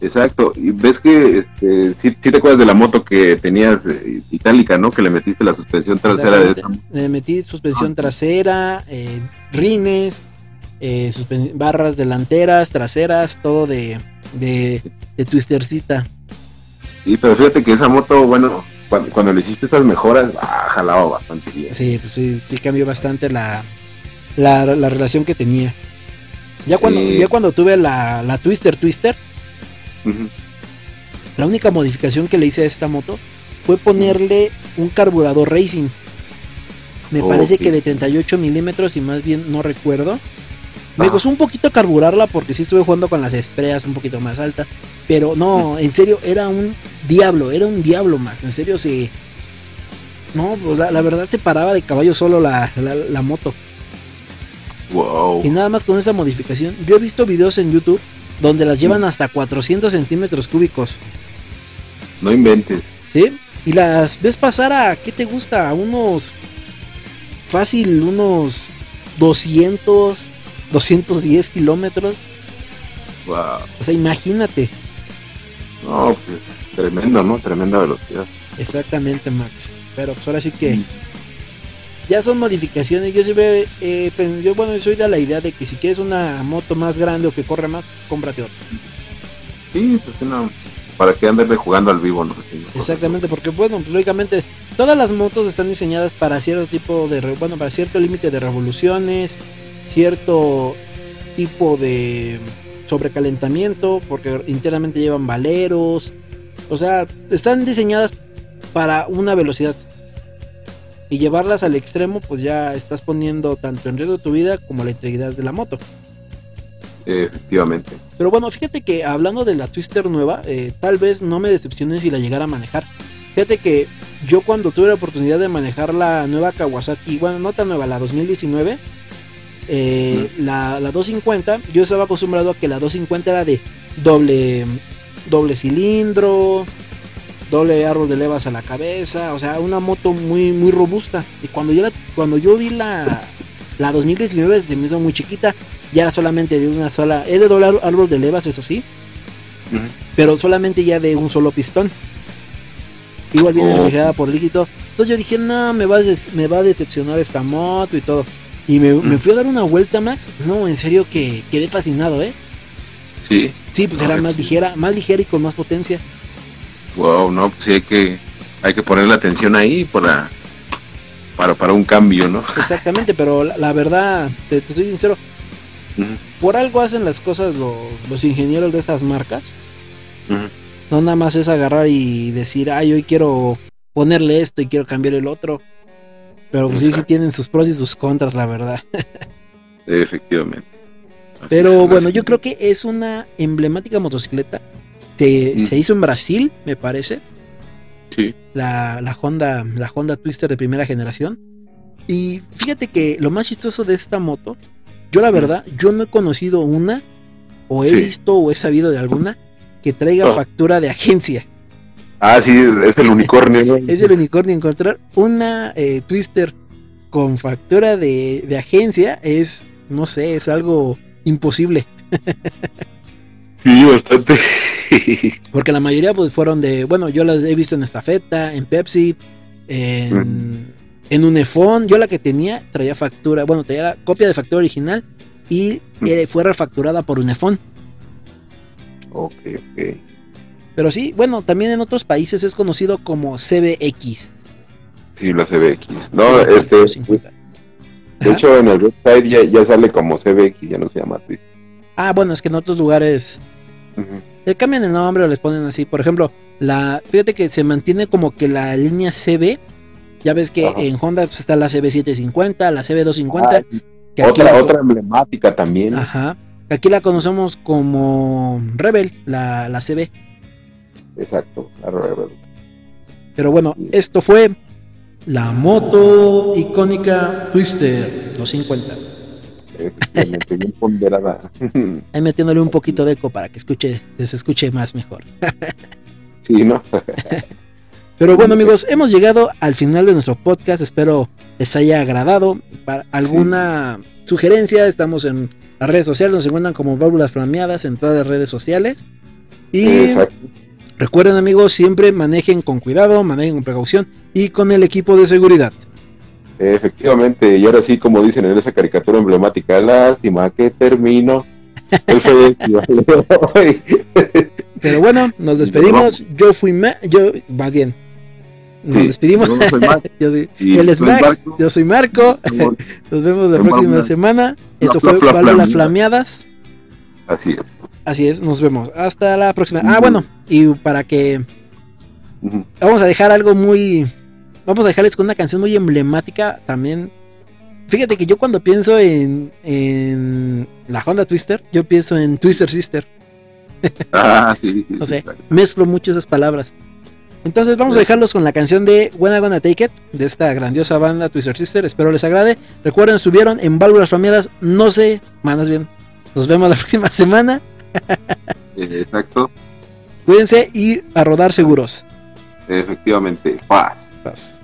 Exacto, y ves que este, sí, te acuerdas de la moto que tenías eh, itálica, ¿no? Que le metiste la suspensión trasera de esa. Le metí suspensión ah. trasera, eh, rines, eh, barras delanteras, traseras, todo de, de, twistercita. Sí, pero fíjate que esa moto, bueno, cuando, le hiciste esas mejoras, ah, jalaba bastante bien. Sí, pues sí, sí cambió bastante la, la, relación que tenía. Ya cuando, ya cuando tuve la, la Twister Twister, la única modificación que le hice a esta moto fue ponerle un carburador racing. Me parece que de 38 milímetros y más bien no recuerdo. Me costó un poquito carburarla porque sí estuve jugando con las espreas un poquito más altas. Pero no, en serio, era un diablo, era un diablo, Max. En serio, sí. No, pues la, verdad se paraba de caballo solo la, la, moto. Wow. Y nada más con esta modificación. Yo he visto videos en YouTube donde las llevan hasta 400 centímetros cúbicos. No inventes. ¿Sí? Y las ves pasar a, ¿qué te gusta? A unos, fácil, unos 200, 210 kilómetros. Wow. O sea, imagínate. No, pues tremendo, ¿no? Tremenda velocidad. Exactamente, Max. Pero pues ahora sí que... Mm ya son modificaciones. Yo siempre eh, yo, bueno, soy de la idea de que si quieres una moto más grande o que corra más, cómprate otra. Sí, pues no, para que andarle jugando al vivo, ¿no? Exactamente, porque bueno, pues lógicamente todas las motos están diseñadas para cierto tipo de, bueno, para cierto límite de revoluciones, cierto tipo de sobrecalentamiento, porque internamente llevan valeros, o sea, están diseñadas para una velocidad y llevarlas al extremo, pues ya estás poniendo tanto en riesgo tu vida como la integridad de la moto. Efectivamente. Pero bueno, fíjate que hablando de la Twister nueva, eh, tal vez no me decepciones si la llegara a manejar. Fíjate que yo cuando tuve la oportunidad de manejar la nueva Kawasaki, bueno, no tan nueva, la 2019, eh, la, la, 250, yo estaba acostumbrado a que la 250 era de doble, doble cilindro, doble árbol de levas a la cabeza, o sea, una moto muy muy robusta. Y cuando yo cuando yo vi la La 2019 se me hizo muy chiquita, ya era solamente de una sola, es de doblar árbol de levas, eso sí, pero solamente ya de un solo pistón. Igual viene oh. refrigerada por líquido. Entonces yo dije, no, me va, a me va a decepcionar esta moto y todo. Y me, me, fui a dar una vuelta, Max. No, en serio que quedé fascinado, ¿eh? Sí. Sí, pues era más ligera, más ligera y con más potencia. Wow, no, pues sí hay que, hay que poner la atención ahí para, para, para un cambio, ¿no? [LAUGHS] Exactamente, pero la, verdad, te, soy sincero, por algo hacen las cosas los ingenieros de esas marcas. No nada más es agarrar y decir, ay, hoy quiero ponerle esto y quiero cambiar el otro. Pero pues sí, sí tienen sus pros y sus contras, la verdad. [LAUGHS] Efectivamente. Pero bueno, yo creo que es una emblemática motocicleta. que Se hizo en Brasil, me parece. Sí. La, la, Honda, la Honda Twister de primera generación. Y fíjate que lo más chistoso de esta moto, yo la verdad, yo no he conocido una, o he visto o he sabido de alguna, que traiga oh. factura de agencia. Ah, sí, es el unicornio. [LAUGHS] es el unicornio. Encontrar una eh, Twister con factura de, de, agencia es, no sé, es algo imposible. sí, bastante. [LAUGHS] Porque la mayoría pues fueron de, bueno, yo las he visto en Estafeta, en Pepsi, en, en Unifón. Yo la que tenía traía factura, bueno, traía la copia de factura original y eh, fue refacturada por Unifón. Ok, ok. Pero sí, bueno, también en otros países es conocido como CBX. Sí, la CBX. No, este. De hecho, en el website ya, sale como CBX, ya no se llama Twist. Ah, bueno, es que en otros lugares le cambian el nombre o les ponen así. Por ejemplo, la fíjate que se mantiene como que la línea CB. Ya ves que en Honda pues, está la CB750, la CB250. Ah, que otra, otra emblemática también. Ajá. Aquí la conocemos como Rebel, la, la CB. Exacto. Pero bueno, esto fue la moto icónica Twister 250. Ahí metiéndole un poquito de eco para que escuche, se escuche más mejor. [LAUGHS] sí, ¿no? Pero bueno amigos, hemos llegado al final de nuestro podcast. Espero les haya agradado. Para alguna sugerencia, estamos en las redes sociales, nos encuentran como válvulas flameadas en todas las redes sociales. Y recuerden amigos, siempre manejen con cuidado, manejen con precaución y con el equipo de seguridad. Efectivamente, y ahora sí, como dicen en esa caricatura emblemática, lástima que termino. [LAUGHS] Pero bueno, nos despedimos. Yo fui Ma yo, más bien, nos despedimos. Yo soy, [LAUGHS] él es Max, yo soy Marco. [LAUGHS] Nos vemos la próxima semana. Esto fue Válvulas Flameadas. Así es. Así es, nos vemos. Hasta la próxima. Ah, bueno, y para que. Vamos a dejar algo muy. Vamos a dejarles con una canción muy emblemática también. Fíjate que yo cuando pienso en, en la Honda Twister, yo pienso en Twister Sister. [LAUGHS] Ah, sí, no sé, mezclo mucho esas palabras. Entonces vamos a dejarlos con la canción de When I Gonna Take It de esta grandiosa banda Twister Sister. Espero les agrade. Recuerden, estuvieron en válvulas flameadas. No sé, manas bien. Nos vemos la [LAUGHS] próxima semana. Exacto. Cuídense y a rodar seguros. Efectivamente. Paz. Paz.